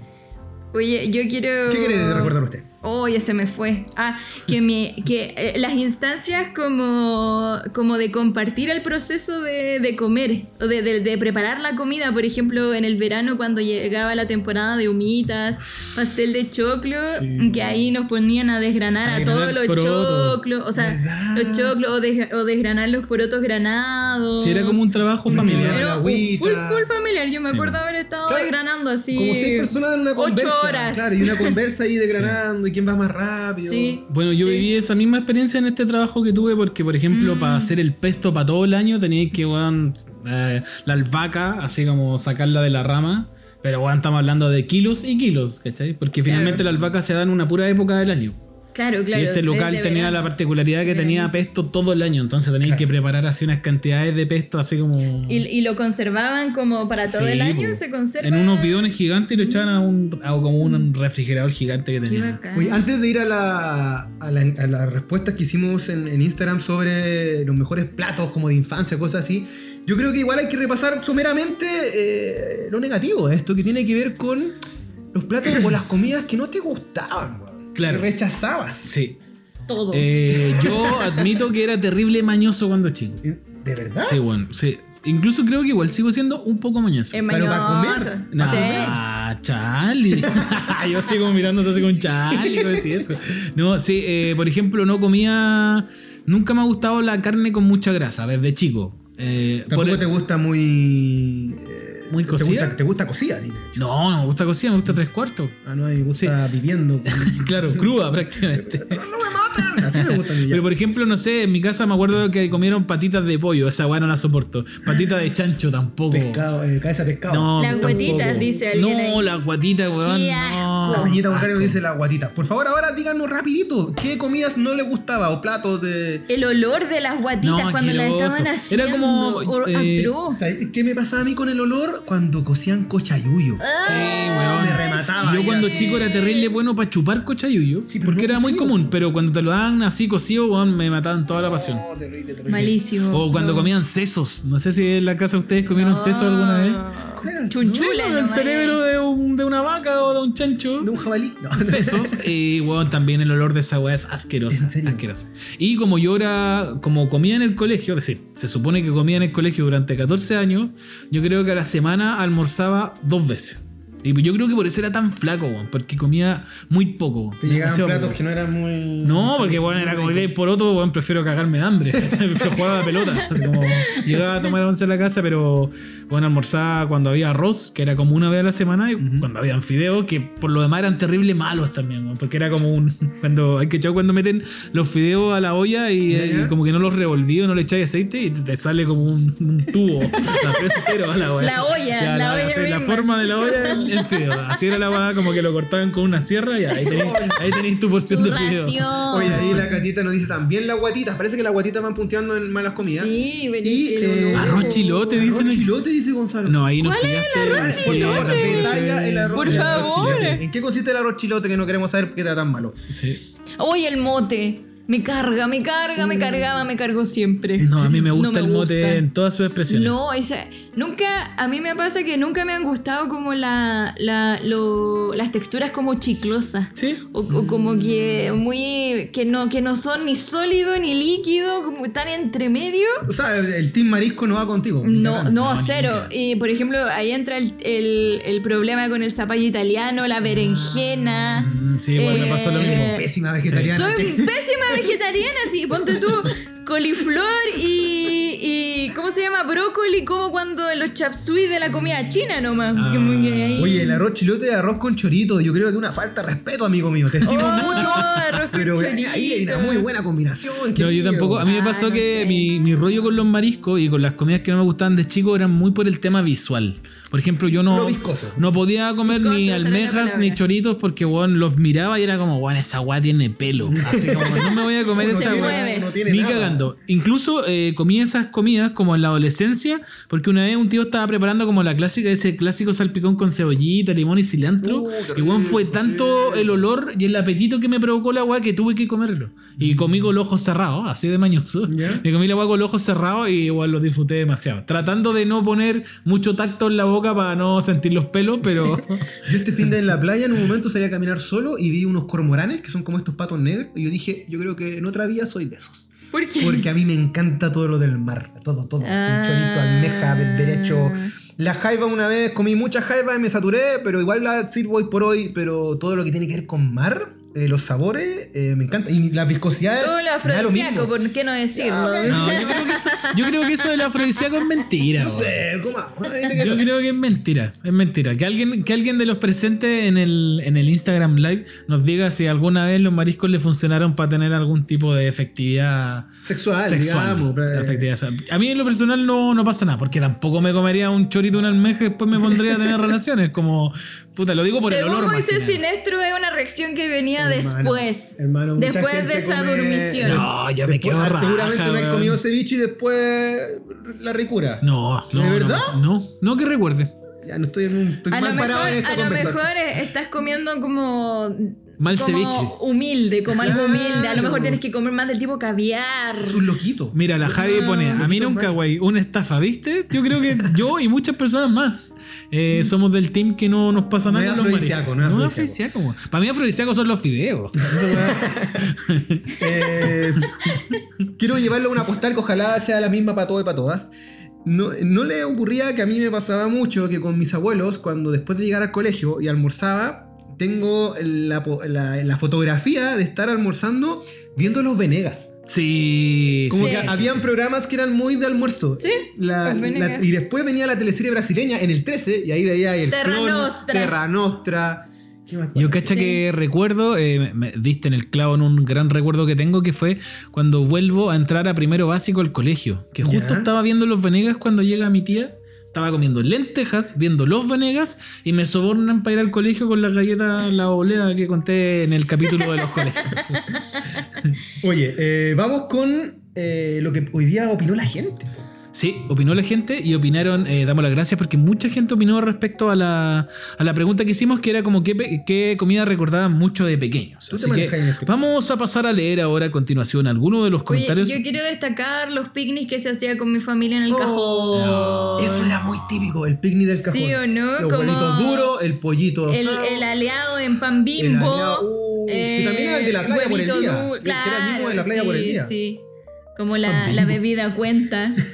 Oye, yo quiero. ¿Qué quiere recordar usted? Oh, ya se me fue. Ah, que, mi, que eh, las instancias como, como de compartir el proceso de, de comer o de, de- de preparar la comida, por ejemplo, en el verano cuando llegaba la temporada de humitas, pastel de choclo, Sí. que ahí nos ponían a desgranar A a, todos los choclos, o sea, ¿Verdad? los choclos o, des- o desgranar los porotos granados. Si era como un trabajo familiar. Era un agüita. full, full familiar. Yo me Sí. acuerdo haber estado Claro, desgranando así. Como seis personas en una ocho conversa. horas. Claro, y una conversa ahí desgranando quién va más rápido. Sí. Bueno, yo Sí. viví esa misma experiencia en este trabajo que tuve porque, por ejemplo, Mm. para hacer el pesto para todo el año tenía que, weón, eh, la albahaca, así como sacarla de la rama. Pero, weón, estamos hablando de kilos y kilos, ¿cachai? Porque finalmente la albahaca se da en una pura época del año. Claro, claro. y este es local tenía verano. la particularidad que tenía pesto todo el año, entonces tenían que preparar así unas cantidades de pesto así como... Y, y lo conservaban como para todo Sí, el año, po. se conserva. En unos bidones gigantes y lo echaban a, un, a como un refrigerador gigante que Qué tenía. bacán. Oye, antes de ir a, la, a, la- a las respuestas que hicimos en, en Instagram sobre los mejores platos como de infancia, cosas así, yo creo que igual hay que repasar someramente eh, lo negativo de esto, que tiene que ver con los platos o las comidas que no te gustaban, Claro. rechazabas. Sí. Todo. Eh, yo admito que era terrible mañoso cuando chico. ¿De verdad? Sí, bueno, sí. Incluso creo que igual sigo siendo un poco mañoso. es pero para comer. Nah, Charlie. Yo sigo mirándote así con Charlie, ¿cómo decir eso? No, sí, eh, por ejemplo, no comía. Nunca me ha gustado la carne con mucha grasa, desde chico. Eh, Tampoco por- te gusta muy. ¿Muy te cocida? Gusta, te gusta cocida, a ti, de hecho. No, no me gusta cocida, me gusta tres cuartos. Ah, no, me gusta viviendo. Claro, cruda prácticamente. no me matan. Así me gusta. Pero por ejemplo, no sé, en mi casa me acuerdo que comieron patitas de pollo, esa weá no la soporto. Patitas de chancho tampoco. Pescado, eh, cabeza de pescado. No, Las guatitas, dice alguien No, ahí. las guatitas, weón. No. La Peñita Bulgaria nos dice la guatita. Por favor, ahora díganos rapidito. ¿Qué comidas no les gustaba? O platos de... El olor de las guatitas No, cuando las estaban Era haciendo. como, Or- eh, atroz. ¿Sabes ¿Qué me pasaba a mí con el olor? Cuando cocían cochayuyo. Sí, weón. Me remataba. Yo cuando así. chico era terrible bueno para chupar cochayuyo, Sí, porque no era muy común, pero cuando te lo daban así cocido, weón, me mataban toda la pasión. No, terrible, terrible. Malísimo. O cuando No. comían sesos. No sé si en la casa ustedes comieron No. sesos alguna vez. ¿Cuál era el- Chunchula, el nomás. cerebro de, un- de una vaca o de un chancho. ¿De un jabalí? No. sesos y bueno, también el olor de esa weá es asquerosa, ¿En serio? asquerosa. Y como yo era, como comía en el colegio, es decir, se supone que comía en el colegio durante 14 años, yo creo que a la semana almorzaba dos veces. Y yo creo que por eso era tan flaco, weón, porque comía muy poco. Te llegaban platos poco. que no eran muy... No, porque bueno, era como que por otro, bueno, prefiero cagarme de hambre. prefiero jugar a la pelota. Así como llegaba a tomar once en la casa, pero bueno, almorzaba cuando había arroz, que era como una vez a la semana, y cuando habían fideos, que por lo demás eran terrible malos también, weón, porque era como un. Cuando hay que echar cuando meten los fideos a la olla y, como que no los revolví o no le echáis aceite y te, te sale como un, un tubo. así entero a la olla. La olla, la olla así, la misma. forma de la olla fideo. Así era la weá, como que lo cortaban con una sierra y ahí tenéis, ahí tenéis tu porción Tu de fideo. Oye, ahí la catita nos dice también las guatitas. Parece que las guatitas van punteando en malas comidas. Sí, Y que eh, Arroz chilote, arroz dicen aquí. chilote, dice Gonzalo. No, ahí nos ¿Cuál es el arroz Sí, Por favor, chilote? detalla el arroz Por el arroz favor. ¿En qué consiste el arroz chilote que no queremos saber por qué está tan malo? Sí. Oye, el mote. Me carga, me carga, me cargaba, me cargó siempre. No, a mí me gusta No me el mote gusta. en todas sus expresiones. No, esa, nunca, a mí me pasa que nunca me han gustado como la, la, lo- las texturas como chiclosas. ¿Sí? O, o como que muy, que no, que no son ni sólido ni líquido, como están entre medio. O sea, el, el team marisco no va contigo. No, no, cero. nunca. Y por ejemplo, ahí entra el, el- el problema con el zapallo italiano, la berenjena. Mm, sí, igual me pasó lo Eh, mismo. Pésima vegetariana. Soy pésima vegetariana, sí. Ponte tú coliflor y, y. ¿Cómo se llama? Brócoli, como cuando los chapsui de la comida china nomás. Ah. Oye, el arroz chilote de arroz con chorito, yo creo que es una falta de respeto, amigo mío. Te estimo Oh, mucho, arroz con pero chorito. ahí hay una muy buena combinación. No, yo tampoco. A mí me Ah, pasó no que mi rollo con los mariscos y con las comidas que no me gustaban de chico eran muy por el tema visual. Por ejemplo, yo no, no podía comer Viscoso, ni almejas ni choritos porque weón, los miraba y era como, weón, esa weá tiene pelo. Así como, no me voy a comer esa weá. no Ni nada. cagando. Incluso eh, comí esas comidas como en la adolescencia, porque una vez un tío estaba preparando como la clásica, ese clásico salpicón con cebollita, limón y cilantro. Uh, y bueno, fue tanto sí. el olor y el apetito que me provocó la weá que tuve que comerlo. Y comí con los ojos cerrados, así de mañoso. Ya. Me comí la weá con los ojos cerrados y igual lo disfruté demasiado. Tratando de no poner mucho tacto en la boca para no sentir los pelos, pero. Yo este fin de en la playa en un momento salí a caminar solo y vi unos cormoranes que son como estos patos negros y yo dije, yo creo que en otra vida soy de esos. ¿Por qué? Porque a mí me encanta todo lo del mar, todo, todo. Ah. Sin chorito, almeja, berberecho. La jaiba una vez, comí mucha jaiba y me saturé, pero igual la sirvo hoy por hoy, pero todo lo que tiene que ver con mar, eh, los sabores, eh, me encanta. Y las viscosidades. Todo lo afrodisíaco, mismo. ¿por qué no decirlo? No, yo creo que eso, yo creo que eso del afrodisíaco es mentira. No sé, te Yo creo que es mentira, es mentira. Que alguien, que alguien de los presentes en el, en el Instagram Live nos diga si alguna vez los mariscos le funcionaron para tener algún tipo de efectividad Sexual, sexual. digamos. de eh, efectividad sexual. A mí en lo personal no, no pasa nada, porque tampoco me comería un chorito, una almeja y después me pondría a tener relaciones. Como, puta, lo digo por el Según olor. más que Moisés. Sinestro, es una reacción que venía después. hermano, después de esa come- durmición. No, yo me Después- quedo ah, raja, Seguramente no weón. comido ceviche y después la ricura. No, no. ¿De no verdad? No, no que recuerde. Ya no estoy, en un, estoy A mal lo, parado mejor, en esta a lo mejor eh, estás comiendo como. Mal como ceviche. humilde, como algo humilde. A lo mejor tienes que comer más del tipo caviar. Es un loquito. Mira, la Javi pone, a mí nunca, güey, una estafa, ¿viste? Yo creo que yo y muchas personas más eh, somos del team que no nos pasa No nada es con los afrodisíaco, no es es afrodisíaco, güey. Para mí afrodisíaco son los fideos. Eh, quiero llevarlo a una postal que ojalá sea la misma para todos y para todas. No, no le ocurría que a mí me pasaba mucho que con mis abuelos, cuando después de llegar al colegio y almorzaba, tengo la, la- la fotografía de estar almorzando viendo los Venegas. Sí. Como sí, que sí, habían programas que eran muy de almuerzo. Sí, La- los Venegas. la- y después venía la teleserie brasileña en el 13 y ahí veía el Terra Clon, Nostra. Terra Nostra. Yo cacha que recuerdo, eh, me- me diste en el clavo en un gran recuerdo que tengo, que fue cuando vuelvo a entrar a primero básico al colegio. Que justo Ya. estaba viendo los Venegas cuando llega mi tía. Estaba comiendo lentejas, viendo los Venegas y me sobornan para ir al colegio con las galletas, la olea que conté en el capítulo de los colegios. Oye, eh, vamos con eh, lo que hoy día opinó la gente. Sí, opinó la gente y opinaron, eh, damos las gracias porque mucha gente opinó respecto a la, a la pregunta que hicimos, que era como qué, pe- qué comida recordaban mucho de pequeños. Así que este vamos a pasar a leer ahora a continuación algunos de los Oye, comentarios. yo quiero destacar los picnics que se hacía con mi familia en el Oh, cajón. Eso era muy típico, el picnic del cajón. Sí o no, Los como duros, el pollito. El, el aliado en pan el bimbo. aliado- uh, que también era el de la playa por el día. du- que era el mismo de la claro, playa por el sí, día. Sí, como la, la bebida cuenta.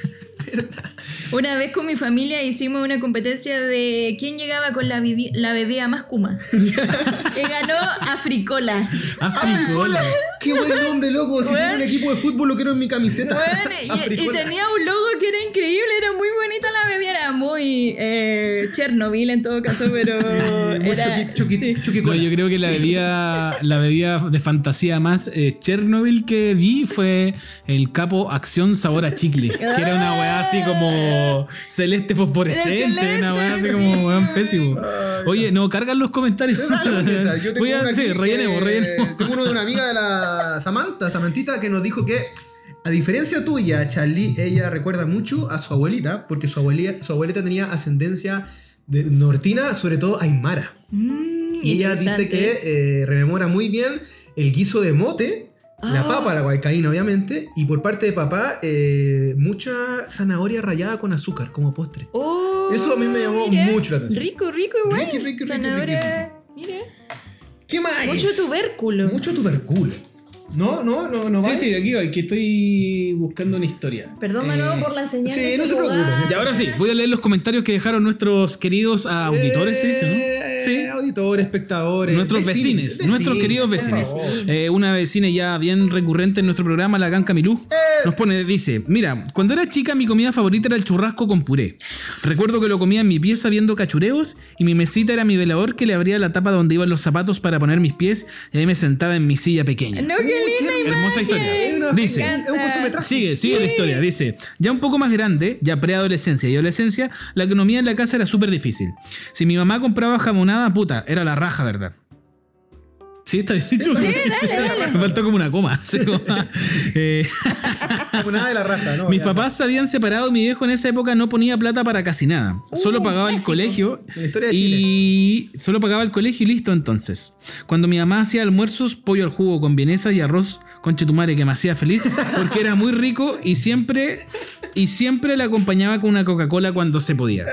bit about Una vez con mi familia hicimos una competencia de quién llegaba con la, bebida más kuma. que ganó Africola. Africola. Qué buen nombre, loco. Si Bueno. tiene un equipo de fútbol, lo quiero en mi camiseta. Bueno, y- tenía un logo que era increíble, era muy bonita la bebida, era muy eh, Chernobyl en todo caso, pero Muy era, sí. No, cola. yo creo que la bebida, la bebida de fantasía más eh, Chernobyl que vi fue el capo Acción Sabor a Chicle. Que era una weá así como celeste fosforescente, una weá así como weón pésimo. Oye, no, cargan los comentarios. Yo tengo Voy a, uno sí, rellenemos. Tengo uno de una amiga de la Samantha, Samantita, que nos dijo que, a diferencia tuya, Charlie, ella recuerda mucho a su abuelita, porque su abuelita, su abuelita tenía ascendencia de nortina, sobre todo aymara. Mm, Y ella dice que eh, rememora muy bien el guiso de mote, la Ah. papa, la guaycaína, obviamente, y por parte de papá, eh, mucha zanahoria rallada con azúcar como postre. Oh, Eso a mí me llamó mucho la atención. Rico, rico igual. Riqui, riqui, Zanahoria, mire. ¿Qué más? Mucho tubérculo. Mucho tubérculo. No, no, no, no. Sí, vale? sí, aquí voy, que estoy buscando una historia. Perdón de Eh, nuevo por la señal. sí, no se preocupen. Y ahora sí, voy a leer los comentarios que dejaron nuestros queridos auditores, ¿se dice, Eh, no? Sí. Auditores, espectadores. Nuestros vecines, nuestros queridos vecinos. Eh, una vecina ya bien recurrente en nuestro programa, la Ganca Milú, nos pone, dice, mira, cuando era chica mi comida favorita era el churrasco con puré. Recuerdo que lo comía en mi pieza viendo cachureos y mi mesita era mi velador que le abría la tapa donde iban los zapatos para poner mis pies y ahí me sentaba en mi silla pequeña. No, qué linda qué imagen. hermosa historia. Dice. Es un cortometraje. Sigue, sigue la historia. Dice, ya un poco más grande, ya preadolescencia y adolescencia, la economía en la casa era súper difícil. Si mi mamá compraba jamonada, puta, era la raja, ¿verdad? Sí, está bien dicho. dale, dale. Me faltó como una coma. como- Eh, Como nada de la raza, ¿no? mis Ya. papás se habían separado y mi viejo en esa época no ponía plata para casi nada. Solo Uh, pagaba el colegio. La historia de y solo pagaba el colegio y listo entonces. Cuando mi mamá hacía almuerzos, pollo al jugo con vienesa y arroz con chetumare que me hacía feliz porque era muy rico y siempre y siempre la acompañaba con una Coca-Cola cuando se podía.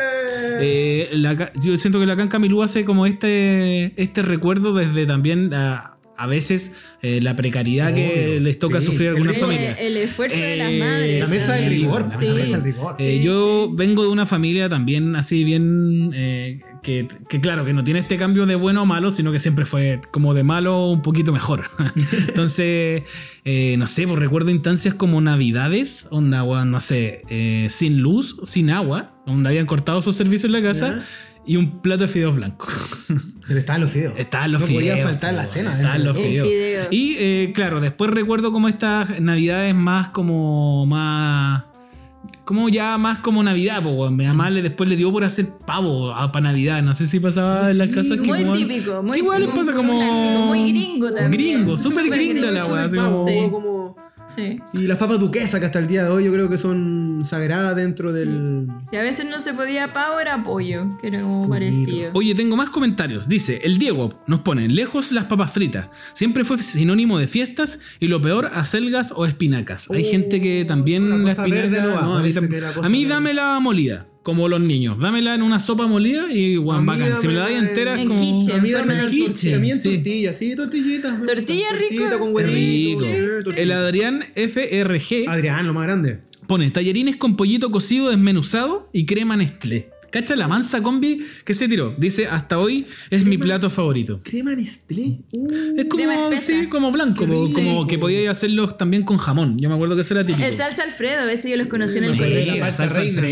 Eh, la ca- yo siento que la Canca Milú hace como este, este recuerdo desde también a, a veces eh, la precariedad que les toca sí. sufrir a algunas El- familias. El esfuerzo de las Eh, madres. La mesa del rigor. la La mesa del rigor. Eh, Sí, yo vengo de una familia también así bien eh, que, que claro, que no tiene este cambio de bueno o malo, sino que siempre fue como de malo un poquito mejor. Entonces, eh, no sé, pues recuerdo instancias como navidades, onda, no sé, eh, sin luz, sin agua, donde habían cortado sus servicios en la casa, y un plato de fideos blancos. Pero estaban los fideos. Estaban los no fideos. podía faltar la cena. Estaban los fideos. fideo. Y eh, claro, después recuerdo como estas navidades más como más como ya más como Navidad, po, weón. Mi mamá le, después le dio por hacer pavo para Navidad. No sé si pasaba en las casas que Muy típico, muy igual les pasa como. clásico, muy gringo también. Gringo, súper gringo, la Pavo, como- Sí. como- Sí. Y las papas duquesas que hasta el día de hoy yo creo que son sagradas dentro del... Si a veces no se podía pavo, era pollo, que era como parecido. Oye, tengo más comentarios. Dice, el Diego nos pone, lejos las papas fritas. Siempre fue sinónimo de fiestas y lo peor, acelgas o espinacas. Hay Oh, gente que también la la cosa verde no va, a mí, a mí verde. dámela molida, como los niños. Dámela en una sopa molida y guan, bacán. Si me la dais entera es en como... quiche. A mí en forma de quiche, también sí. tortillas, sí, tortillitas. Tortilla Tortillita con sí. huevito. Rico. sí, tortilla. El Adrián FRG Adrián, lo más grande. pone tallarines con pollito cocido desmenuzado y crema Nestlé. ¿Cacha la mansa combi que se tiró? Dice, hasta hoy es mi plato favorito. Crema Nestlé. Uh, Es como, sí, como blanco, como que podíais hacerlos también con jamón. Yo me acuerdo que eso era típico. El salsa Alfredo, a veces yo los conocí en el colegio. la reina.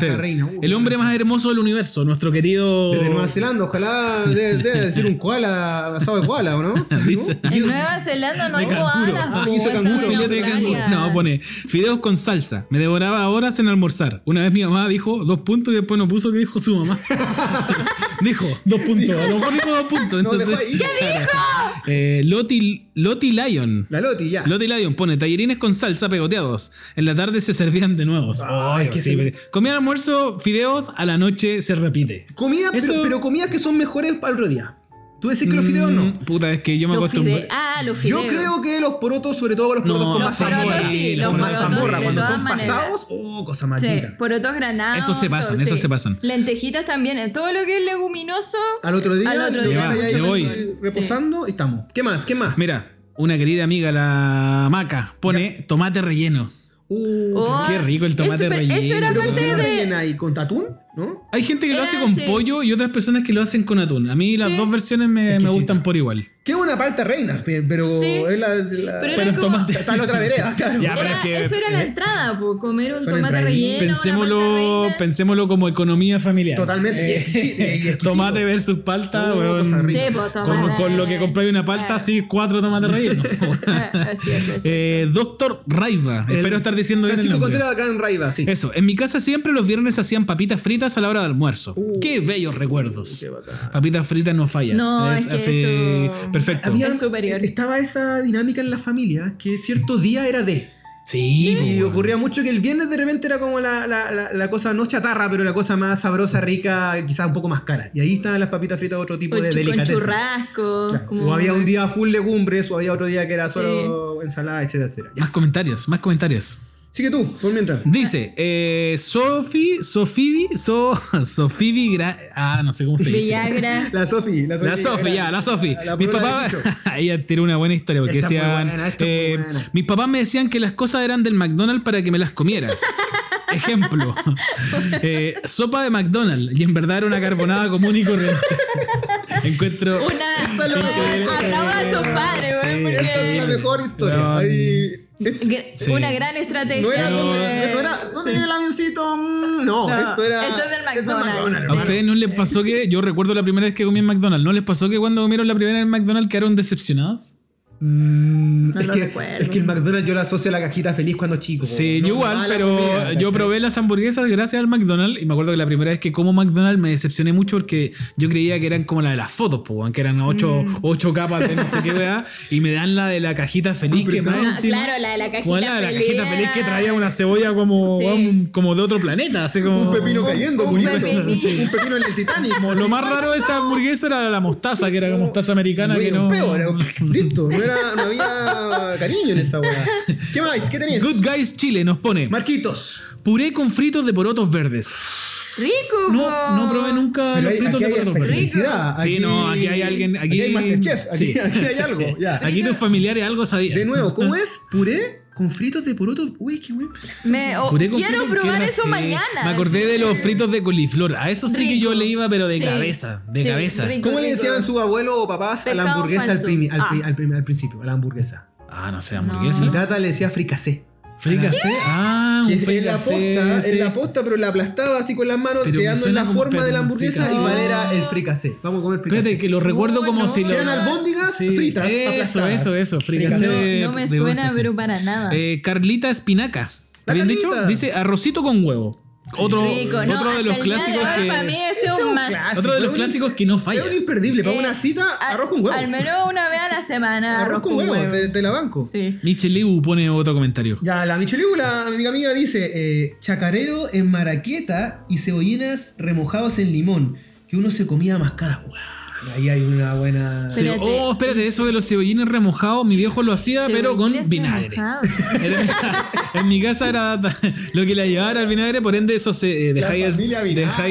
La reina. Uh, el hombre más hermoso del universo, nuestro querido. De Nueva Zelanda, ojalá debe, debe decir un koala, asado de koala, ¿o no? En Nueva Zelanda no hay koalas, Ah, hizo eso canguro. No, pone fideos con salsa. Me devoraba horas en almorzar. Una vez mi mamá dijo dos puntos y después no puso que dijo su mamá. dijo dos puntos. A lo mejor dijo dos puntos. No, Entonces, dejó ahí. Eh, Loti, Loti Lion. La Loti, ya. Loti Lion pone tallerines con salsa pegoteados. En la tarde se servían de nuevos. Ay, que sí, Comían almuerzo, fideos, a la noche se repite. Comida, pero, Eso- pero comidas que son mejores para el otro día. ¿Tú decís que los fideos Mm, no? Puta, es que yo me fide- Ah, los Yo fideos. creo que los porotos, sobre todo los No, porotos con los mazamorra. porotos sí, los con porotos mazamorra, cuando son maneras. pasados, oh, cosa más Sí, porotos granados. Eso se pasan, todo, eso sí. se pasan. Lentejitas también. eh, Todo lo que es leguminoso. Al otro día, Al otro día. Ya, ya voy. reposando y estamos. ¿Qué más? ¿Qué más? Mira, una querida amiga, la Maca, pone tomate relleno. Uh, Oh, qué rico el tomate relleno. Eso era pero ¿con parte lo de. rellena ahí? ¿Con tatún? ¿No? Hay gente que lo Era hace con así. pollo y otras personas que lo hacen con atún. A mí las Sí. dos versiones me, me gustan por igual. Que es una palta reina, pe- pero Sí. es la, la- Pero Pero como. tomate. está en la otra vereda, claro. Ya, pero era- es que- eso era la eh, entrada, po, comer un tomate relleno. Pensémoslo, reina. pensémoslo como economía familiar. Totalmente. Eh, tomate versus palta, Oh, weón. cosa rica. Sí, pues, con, tomate. con lo que compráis una palta, así cuatro tomates rellenos. Ah, Así es, así es. eh, Doctor Raiva. El Espero estar diciendo bien Francisco. Contreras acá en Raiva, sí. Eso, en mi casa siempre los viernes hacían papitas fritas a la hora de almuerzo. Uh. Qué bellos recuerdos. Qué bacán. Papitas fritas no fallan. No, es que eso- Perfecto. Había- Es superior. Estaba esa dinámica en la familia que cierto día era de. Sí, Y ocurría mucho que el viernes de repente era como la, la, la, la cosa no chatarra, pero la cosa más sabrosa, rica, quizás un poco más cara. Y ahí estaban las papitas fritas, otro tipo Con, de chu- con delicatessen. churrasco. Claro. como- O había un día full legumbres, o había otro día que era Sí. solo ensalada, etcétera, etcétera. Ya. Más comentarios, más comentarios. Sigue tú, por mientras. Dice, eh, Sofi, Sofibi, so, Sofibi, Gra- ah, no sé cómo se dice. Villagra. La Sofi, la Sofi. La Sofi, ya, la Sofi. la Mis papás, ella tiró una buena historia porque Esta es muy decían, buena, eh, mis papás me decían que las cosas eran del McDonald's para que me las comiera. Ejemplo, eh, sopa de McDonald's y en verdad era una carbonada común y corriente. Encuentro... Una. lo que- Hablaba a sus padres, Sí. güey, Esta es la porque. mejor historia. No. Ahí- este- Sí. Una gran estrategia. No era, de- donde, no era ¿dónde viene el avioncito? Mm, No, No, esto era. esto es del esto McDonald's. ¿A ustedes no les pasó que, yo recuerdo la primera vez que comí en McDonald's, ¿no les pasó que cuando comieron la primera vez en McDonald's quedaron decepcionados? Mm, No es, lo que, recuerdo. es que el McDonald's yo lo asocio a la cajita feliz cuando chico. Sí, No, yo igual, pero comida, yo probé las hamburguesas gracias al McDonald's y me acuerdo que la primera vez que como McDonald's me decepcioné mucho porque yo creía que eran como la de las fotos, po, que eran ocho, Mm. ocho capas de no sé qué weá y me dan la de la cajita feliz que más claro, la de la cajita Weón, la de la feliz cajita feliz que traía una cebolla como, Sí. como de otro planeta, así como Un pepino cayendo, un bonito. pepino. Sí, Un pepino en el Titanic. como lo más raro de esa hamburguesa era la mostaza, que era como mostaza americana que no. un peo, era- listo, no, era, no había cariño en esa weá. ¿Qué más? ¿Qué tenías? Good Guys Chile nos pone Marquitos. puré con fritos de porotos verdes. Rico, No, no probé nunca Pero los hay- fritos aquí de hay porotos verdes. especificidad. Sí, no, aquí hay alguien. Aquí, hay Masterchef. Aquí, sí. aquí hay algo. Ya. Aquí tus familiares algo sabían. De nuevo, ¿cómo es? Puré con fritos de poroto. Uy, qué bueno. Me, o- Puré con quiero probar ¿qué eso mañana. Me acordé de los fritos de coliflor. A eso sí que yo le iba, pero de Sí. cabeza. De Sí, cabeza. rico. ¿Cómo le decían su abuelo o papás a la hamburguesa al, primi- al, pri- Ah. al principio? A la hamburguesa. Ah, no sé, hamburguesa. Mi tata le decía fricasé. Fricasé. Ah, Que un es en la fricasé, posta, sí. en la posta, pero la aplastaba así con las manos, Pero me quedando en la como forma de la hamburguesa fricasé. y cuál era el fricasé. Vamos a comer fricasé. Espérate, que lo recuerdo Oh, como no. si lo. Eran albóndigas fritas, Eso, aplastadas. eso, eso. Fricasé. Fricasé. No me de suena, sí. pero para nada. Eh, Carlita Espinaca La ¿Bien dicho? Dice arrocito con huevo. Otro, Rico, ¿no? otro de los clásicos de que. Para mí ese Ese es un más. clásico, Otro de los clásicos que no falla. Es un imperdible. Para Eh, una cita, al- arroz con huevo. Al menos una vez a la semana. Arroz con huevo, Te, te la banco. Sí. Micheliu pone otro comentario. Ya, la Micheliu, la amiga mía, dice: eh, chacarero en maraqueta y cebollinas remojados en limón. Que uno se comía mascada. Guau, ahí hay una buena. Espérate. oh, espérate, eso de los cebollines remojados, mi viejo lo hacía, pero con vinagre. Era- en mi casa era lo que la llevaba el vinagre, por ende eso se eh, dejáis,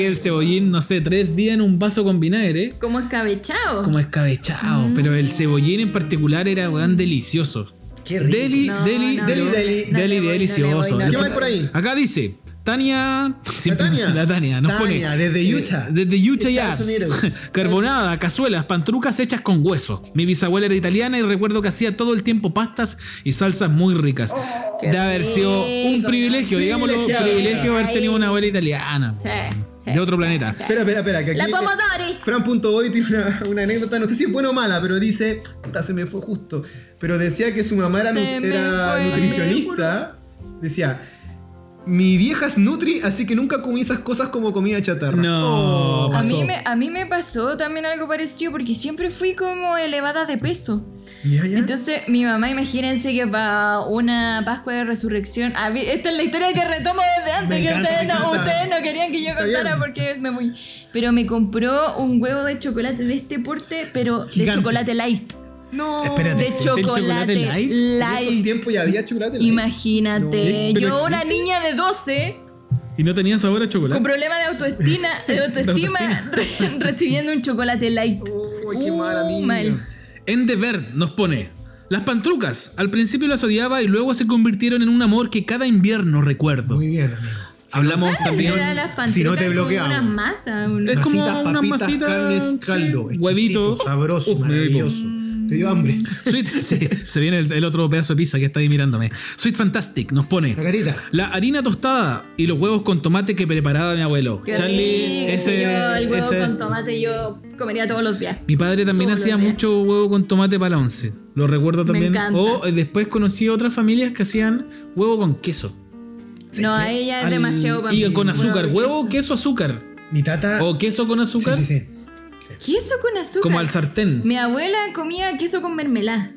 el, cebollín, no sé, tres días en un vaso con vinagre, Como escabechado. como escabechado, pero el cebollín en particular era weón delicioso. Qué rico. Deli, No, deli, no, Deli, no. deli. No le deli le delicioso. ¿Qué le más por ahí? Acá dice, Tania, siempre- Tania. la Tania nos Tania, pone desde Utah. eh, desde Utah Jazz. Carbonada, cazuelas, pantrucas hechas con hueso. Mi bisabuela era italiana y recuerdo que hacía todo el tiempo pastas y salsas muy ricas. qué de haber sido un privilegio, digámoslo, Privilegiado. privilegio haber tenido una abuela italiana. Sí, sí, de otro sí, planeta. sí. Espera, espera, espera. Que aquí La Pomodori. Fran.boy tiene una, una anécdota, no sé si es buena o mala, pero dice, se me fue justo, pero decía que su mamá era, nutricionista. Decía, mi vieja es nutri, así que nunca comí esas cosas como comida chatarra. No, Oh. A pasó. mí, me, a mí me pasó también algo parecido porque siempre fui como elevada de peso. Ya, ya. Entonces, mi mamá, imagínense que para una Pascua de Resurrección. a mí- esta es la historia que retomo desde antes, Me que encanta, ustedes no, encanta. ustedes no querían que yo contara porque es me muy. Pero me compró un huevo de chocolate de este porte, pero Gigante. de chocolate light. No. Espérate, De ¿existe el chocolate, chocolate light? En light. esos tiempos ya había chocolate. light. Imagínate, No, yo una niña de 12 Y no tenía sabor a chocolate. con problema de autoestima, de autoestima re- recibiendo un chocolate light. Uy, qué Uh, mal, amigo. mal. Endever nos pone. Las pantrucas. Al principio las odiaba y luego se convirtieron en un amor que cada invierno recuerdo. Muy bien, amigo. Hablamos también. Era las si no te bloqueamos. unas masas. Es como Masitas, una papitas, masita, carnes, caldo. exquisito, huevito. Sabroso, maravilloso. Te dio hambre. Sweet, sí, se viene el, el otro pedazo de pizza que está ahí mirándome. Sweet Fantastic nos pone. La gatita. La harina tostada y los huevos con tomate que preparaba mi abuelo. Qué Charlie, rico. ese, Yo el huevo ese- con tomate yo comería todos los días. Mi padre también Todos hacía mucho huevo con tomate para la once. Lo recuerdo también. encanta. O eh, después conocí otras familias que hacían huevo con queso. No, a ella es demasiado para Y mí. con azúcar. Huevo queso, azúcar. Mi tata. O queso con azúcar. Sí, sí, sí. Queso con azúcar. Como al sartén. Mi abuela comía queso con mermelada.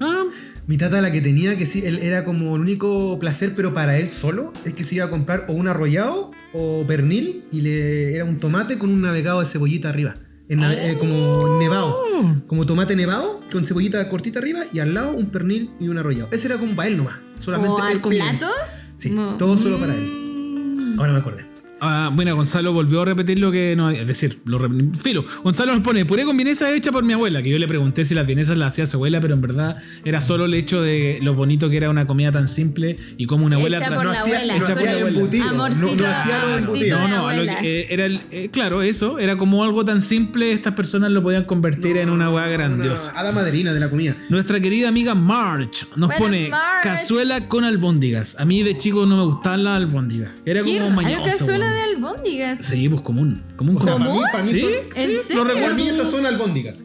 Ah, Mi tata la que tenía que sí, él era como el único placer, pero para él solo, es que se iba a comprar o un arrollado o pernil y le era un tomate con un navegado de cebollita arriba. En nave- eh, como nevado. Como tomate nevado con cebollita cortita arriba y al lado un pernil y un arrollado. Ese era como para él nomás. Solamente ¿O él al comía. plato? Sí, No. todo solo para él. Ahora me acordé. Ah, bueno, Gonzalo volvió a repetir lo que no. Es decir, lo Filo, Gonzalo nos pone puré con vienesa hecha por mi abuela. Que yo le pregunté si las vienesas las hacía su abuela, pero en verdad era solo el hecho de lo bonito que era una comida tan simple y como una abuela. Hecha por No la hacía, abuela. no Hecha por hacía la el abuela. embutido. No, Amorcito, no hacía los amorcito. embutidos. No, de no, a lo que, eh, era el- eh, claro, eso era como algo tan simple, estas personas lo podían convertir en una hueá grandiosa. Una hada madrina de la comida. Nuestra querida amiga March nos Buenas, pone March. cazuela con albóndigas. A mí de chico no me gustaban las albóndigas. Era ¿Qué como mañoso. De albóndigas? Sí, pues común. común O sea, común. para mí, para mí ¿Sí? son. ¿En Sí, lo Para mí recuerdo. esas son albóndigas.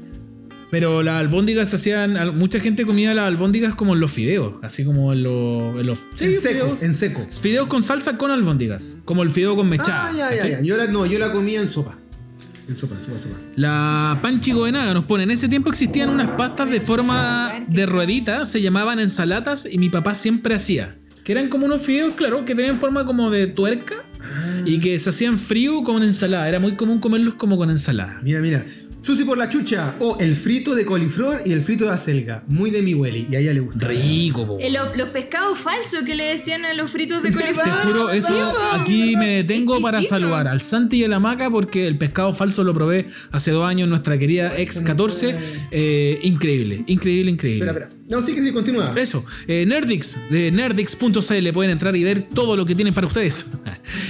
Pero las albóndigas se hacían. Mucha gente comía las albóndigas como en los fideos. Así como en los. En los sí, en seco, fideos. en seco. Fideos con salsa con albóndigas. Como el fideo con mechada. Ah, ya, ya. Yo la, no, yo la comía en sopa. En sopa, sopa, sopa. La Panchi Goenaga nos pone, en ese tiempo existían unas pastas de forma de ruedita, se llamaban ensalatas y mi papá siempre hacía. Que eran como unos fideos, claro, que tenían forma como de tuerca y que se hacían frío con ensalada. Era muy común comerlos como con ensalada. Mira, mira. Susi por la chucha. O el frito de coliflor y el frito de acelga. Muy de mi Welly. Y a ella le gusta. Rico, po. Eh, lo- los pescados falsos que le decían a los fritos de Te coliflor. juro, eso aquí me detengo para Exquisito. saludar al Santi y a la Maca porque el pescado falso lo probé hace dos años en nuestra querida ex 14. Eh, increíble, increíble, increíble. Espera, espera. No, sí que sí, continúa. Eso, eh, Nerdix, de nerdix.cl pueden entrar y ver todo lo que tienen para ustedes.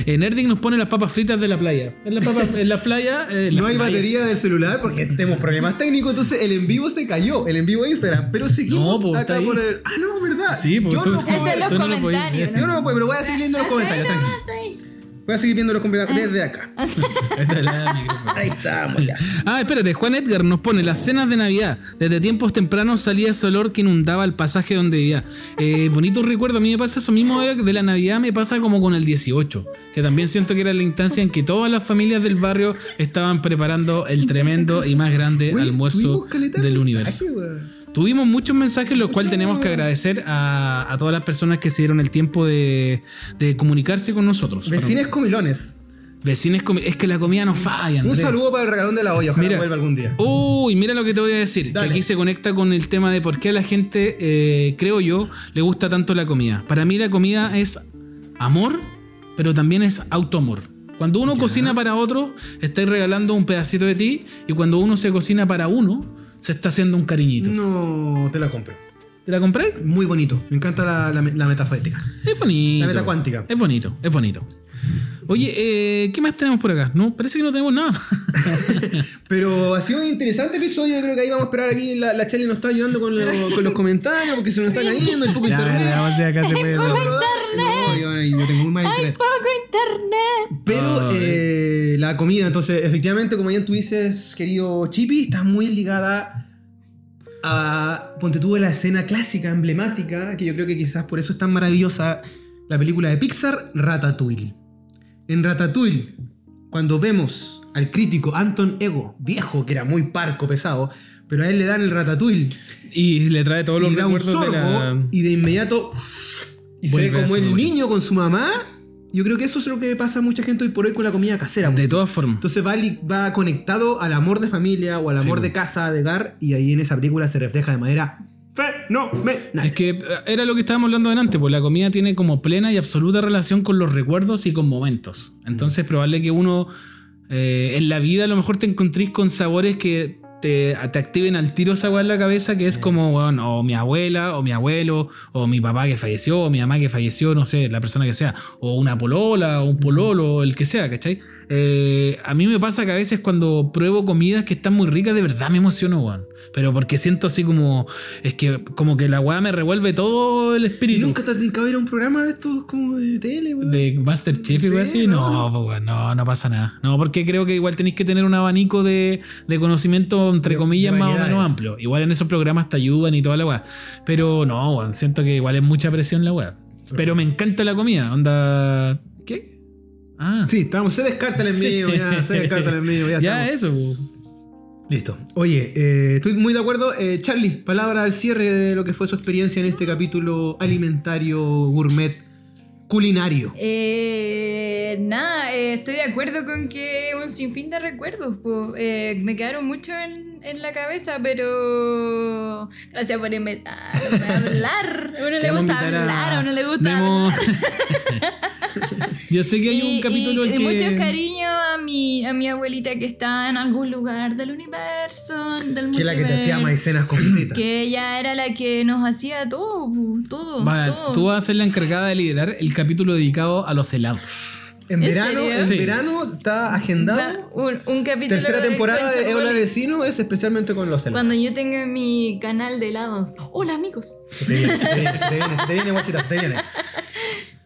Eh, Nerdix nos pone las papas fritas de la playa. En la, papa- en la playa. eh, en la No hay playa. batería del celular porque tenemos problemas técnicos, entonces el en vivo se cayó, el en vivo de Instagram. Pero seguimos No, po, está acá ahí. por el. Ah, no, ¿verdad? Sí, po, Yo tú- no puedo es ver. los Tú no lo. Yo no lo puedo, pero voy a seguir leyendo los comentarios, tranquilo. Voy a seguir viendo los complementos desde acá. Ahí estamos ya. Ah, espérate, Juan Edgar nos pone las cenas de Navidad. Desde tiempos tempranos salía ese olor que inundaba el pasaje donde vivía. Eh, bonito recuerdo, a mí me pasa eso mismo de de la Navidad, me pasa como con el 18, que también siento que era la instancia en que todas las familias del barrio estaban preparando el tremendo y más grande almuerzo del mensaje, universo. weón. Tuvimos muchos mensajes, los cuales tenemos que agradecer a, a todas las personas que se dieron el tiempo de, de comunicarse con nosotros. Vecines comilones. Vecines comi- es que la comida no falla. Un Andrés. saludo para el regalón de la olla. Ojalá Mira. vuelva algún día. Uy, mira lo que te voy a decir. Dale. Que aquí se conecta con el tema de por qué a la gente, eh, creo yo, le gusta tanto la comida. Para mí la comida es amor, pero también es autoamor. Cuando uno cocina para otro, estáis regalando un pedacito de ti. Y cuando uno se cocina para uno, se está haciendo un cariñito. No te la compro. ¿Te la compré? Muy bonito. Me encanta la, la, la. Es bonito. La meta cuántica. Es bonito, es bonito. Oye, eh, ¿qué más tenemos por acá? No, parece que no tenemos nada. Pero ha sido un interesante episodio. Yo creo que ahí vamos a esperar. Aquí la, la Charlie nos está ayudando con, lo- con los comentarios porque se nos está cayendo el poco internet. acá se puede. la comida, entonces, efectivamente, como bien tú dices, querido Chippy, está muy ligada a. Ponte tú la escena clásica, emblemática, que yo creo que quizás por eso es tan maravillosa la película de Pixar, Ratatouille. En Ratatouille, cuando vemos al crítico Anton Ego, viejo, que era muy parco, pesado, pero a él le dan el Ratatouille Y le trae todos los y da un sorbo de la... y de inmediato y se ve como el niño con su mamá. Yo creo que eso es lo que pasa a mucha gente hoy por hoy con la comida casera. De pues. todas formas. Entonces va, va conectado al amor de familia o al amor Sí, de casa, de hogar, y ahí en esa película se refleja de manera fenomenal. Es que eh, era lo que estábamos hablando delante, pues la comida tiene como plena y absoluta relación con los recuerdos y con momentos. Entonces, probable que uno eh, en la vida a lo mejor te encontréis con sabores que te, te activen al tiro esa weá en la cabeza, que es como, bueno, o mi abuela, o mi abuelo, o mi papá que falleció, o mi mamá que falleció, no sé, la persona que sea, o una polola, o un pololo, el que sea, ¿cachai? Eh, a mí me pasa que a veces cuando pruebo comidas que están muy ricas, de verdad me emociono, weón. Pero porque siento así como, es que como que la weá me revuelve todo el ¿Y espíritu. nunca te has dedicado a ir a un programa de estos como de tele, weón? De Masterchef y Sí, así, no. no, weón, no, no pasa nada. No, porque creo que igual tenéis que tener un abanico de, de conocimiento, entre De- comillas, de más o menos amplio. Igual en esos programas te ayudan y toda la weá. Pero no, weón, siento que igual es mucha presión la weá. Pero me encanta la comida, onda. ¿Qué? Ah, Sí, estamos, se descarta el Sí. envío, ya, se descarta el envío, ya, ya estamos. eso. po. Listo. Oye, eh, estoy muy de acuerdo. Eh, Charlie, palabra al cierre de lo que fue su experiencia en este capítulo alimentario, gourmet, culinario. Eh, nada, eh, estoy de acuerdo con que un sinfín de recuerdos. po. Eh, me quedaron mucho en, en la cabeza, pero. Gracias por invitarme a hablar. A uno le gusta hablar, a uno le gusta Memo. hablar. Yo sé que hay Y, un capítulo y- en y que... mucho cariño a mi, a mi abuelita que está en algún lugar del universo, del Que es la que te hacía maicenas con tetas. Que ella era la que nos hacía todo, todo. Va, todo. tú vas a ser la encargada de liderar el capítulo dedicado a los helados. En ¿En verano, serio? en Sí. verano está agendado. Da un, un capítulo Tercera temporada Concha de Hola. Vecino es especialmente con los helados. Cuando yo tenga mi canal de helados. Hola amigos. Se te viene, se te viene, se te viene, se te viene, guachita, se te viene.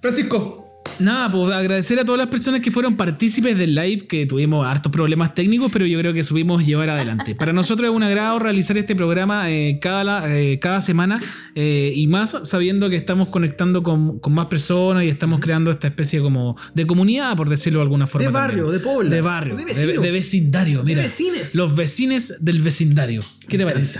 Francisco, Nada, pues agradecer a todas las personas que fueron partícipes del live, que tuvimos hartos problemas técnicos, pero yo creo que supimos llevar adelante. Para nosotros es un agrado realizar este programa eh, cada, eh, cada semana eh, y más sabiendo que estamos conectando con, con más personas y estamos creando esta especie como de comunidad, por decirlo de alguna forma. De barrio, también. de pobla, De barrio, de de, de vecindario, mira. vecines. Los vecines del vecindario. ¿Qué te parece?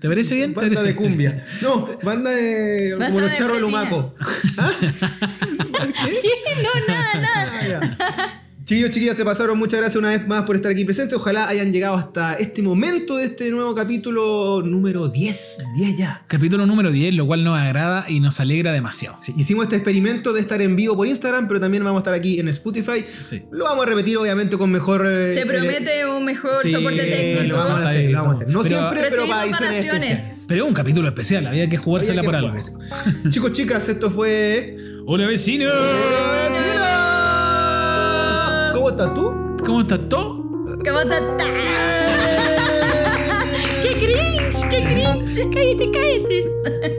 ¿Te parece bien? ¿Te banda parece? de cumbia. No, banda de. Basta como los charros de. Lumaco. ¿Ah? ¿Qué? no, nada, nada. Ah, ya. Chiquillos, chiquillas, se pasaron. Muchas gracias una vez más por estar aquí presentes. Ojalá hayan llegado hasta este momento de este nuevo capítulo número 10. 10 ya. Capítulo número 10, lo cual nos agrada y nos alegra demasiado. Sí, hicimos este experimento de estar en vivo por Instagram, pero también vamos a estar aquí en Spotify. Sí. Lo vamos a repetir, obviamente, con mejor. eh, Se ele- promete un mejor Sí, soporte técnico. lo vamos a hacer, lo vamos a hacer. No Pero- siempre, pero para especiales. Pero es un capítulo especial, había que jugársela Había que por algo. Chicos, chicas, esto fue. Hola vecino. ¿Cómo estás tú? ¿Cómo estás todo? ¿Cómo está? ¡Qué cringe! ¡Qué cringe! ¡Cállate, cállate!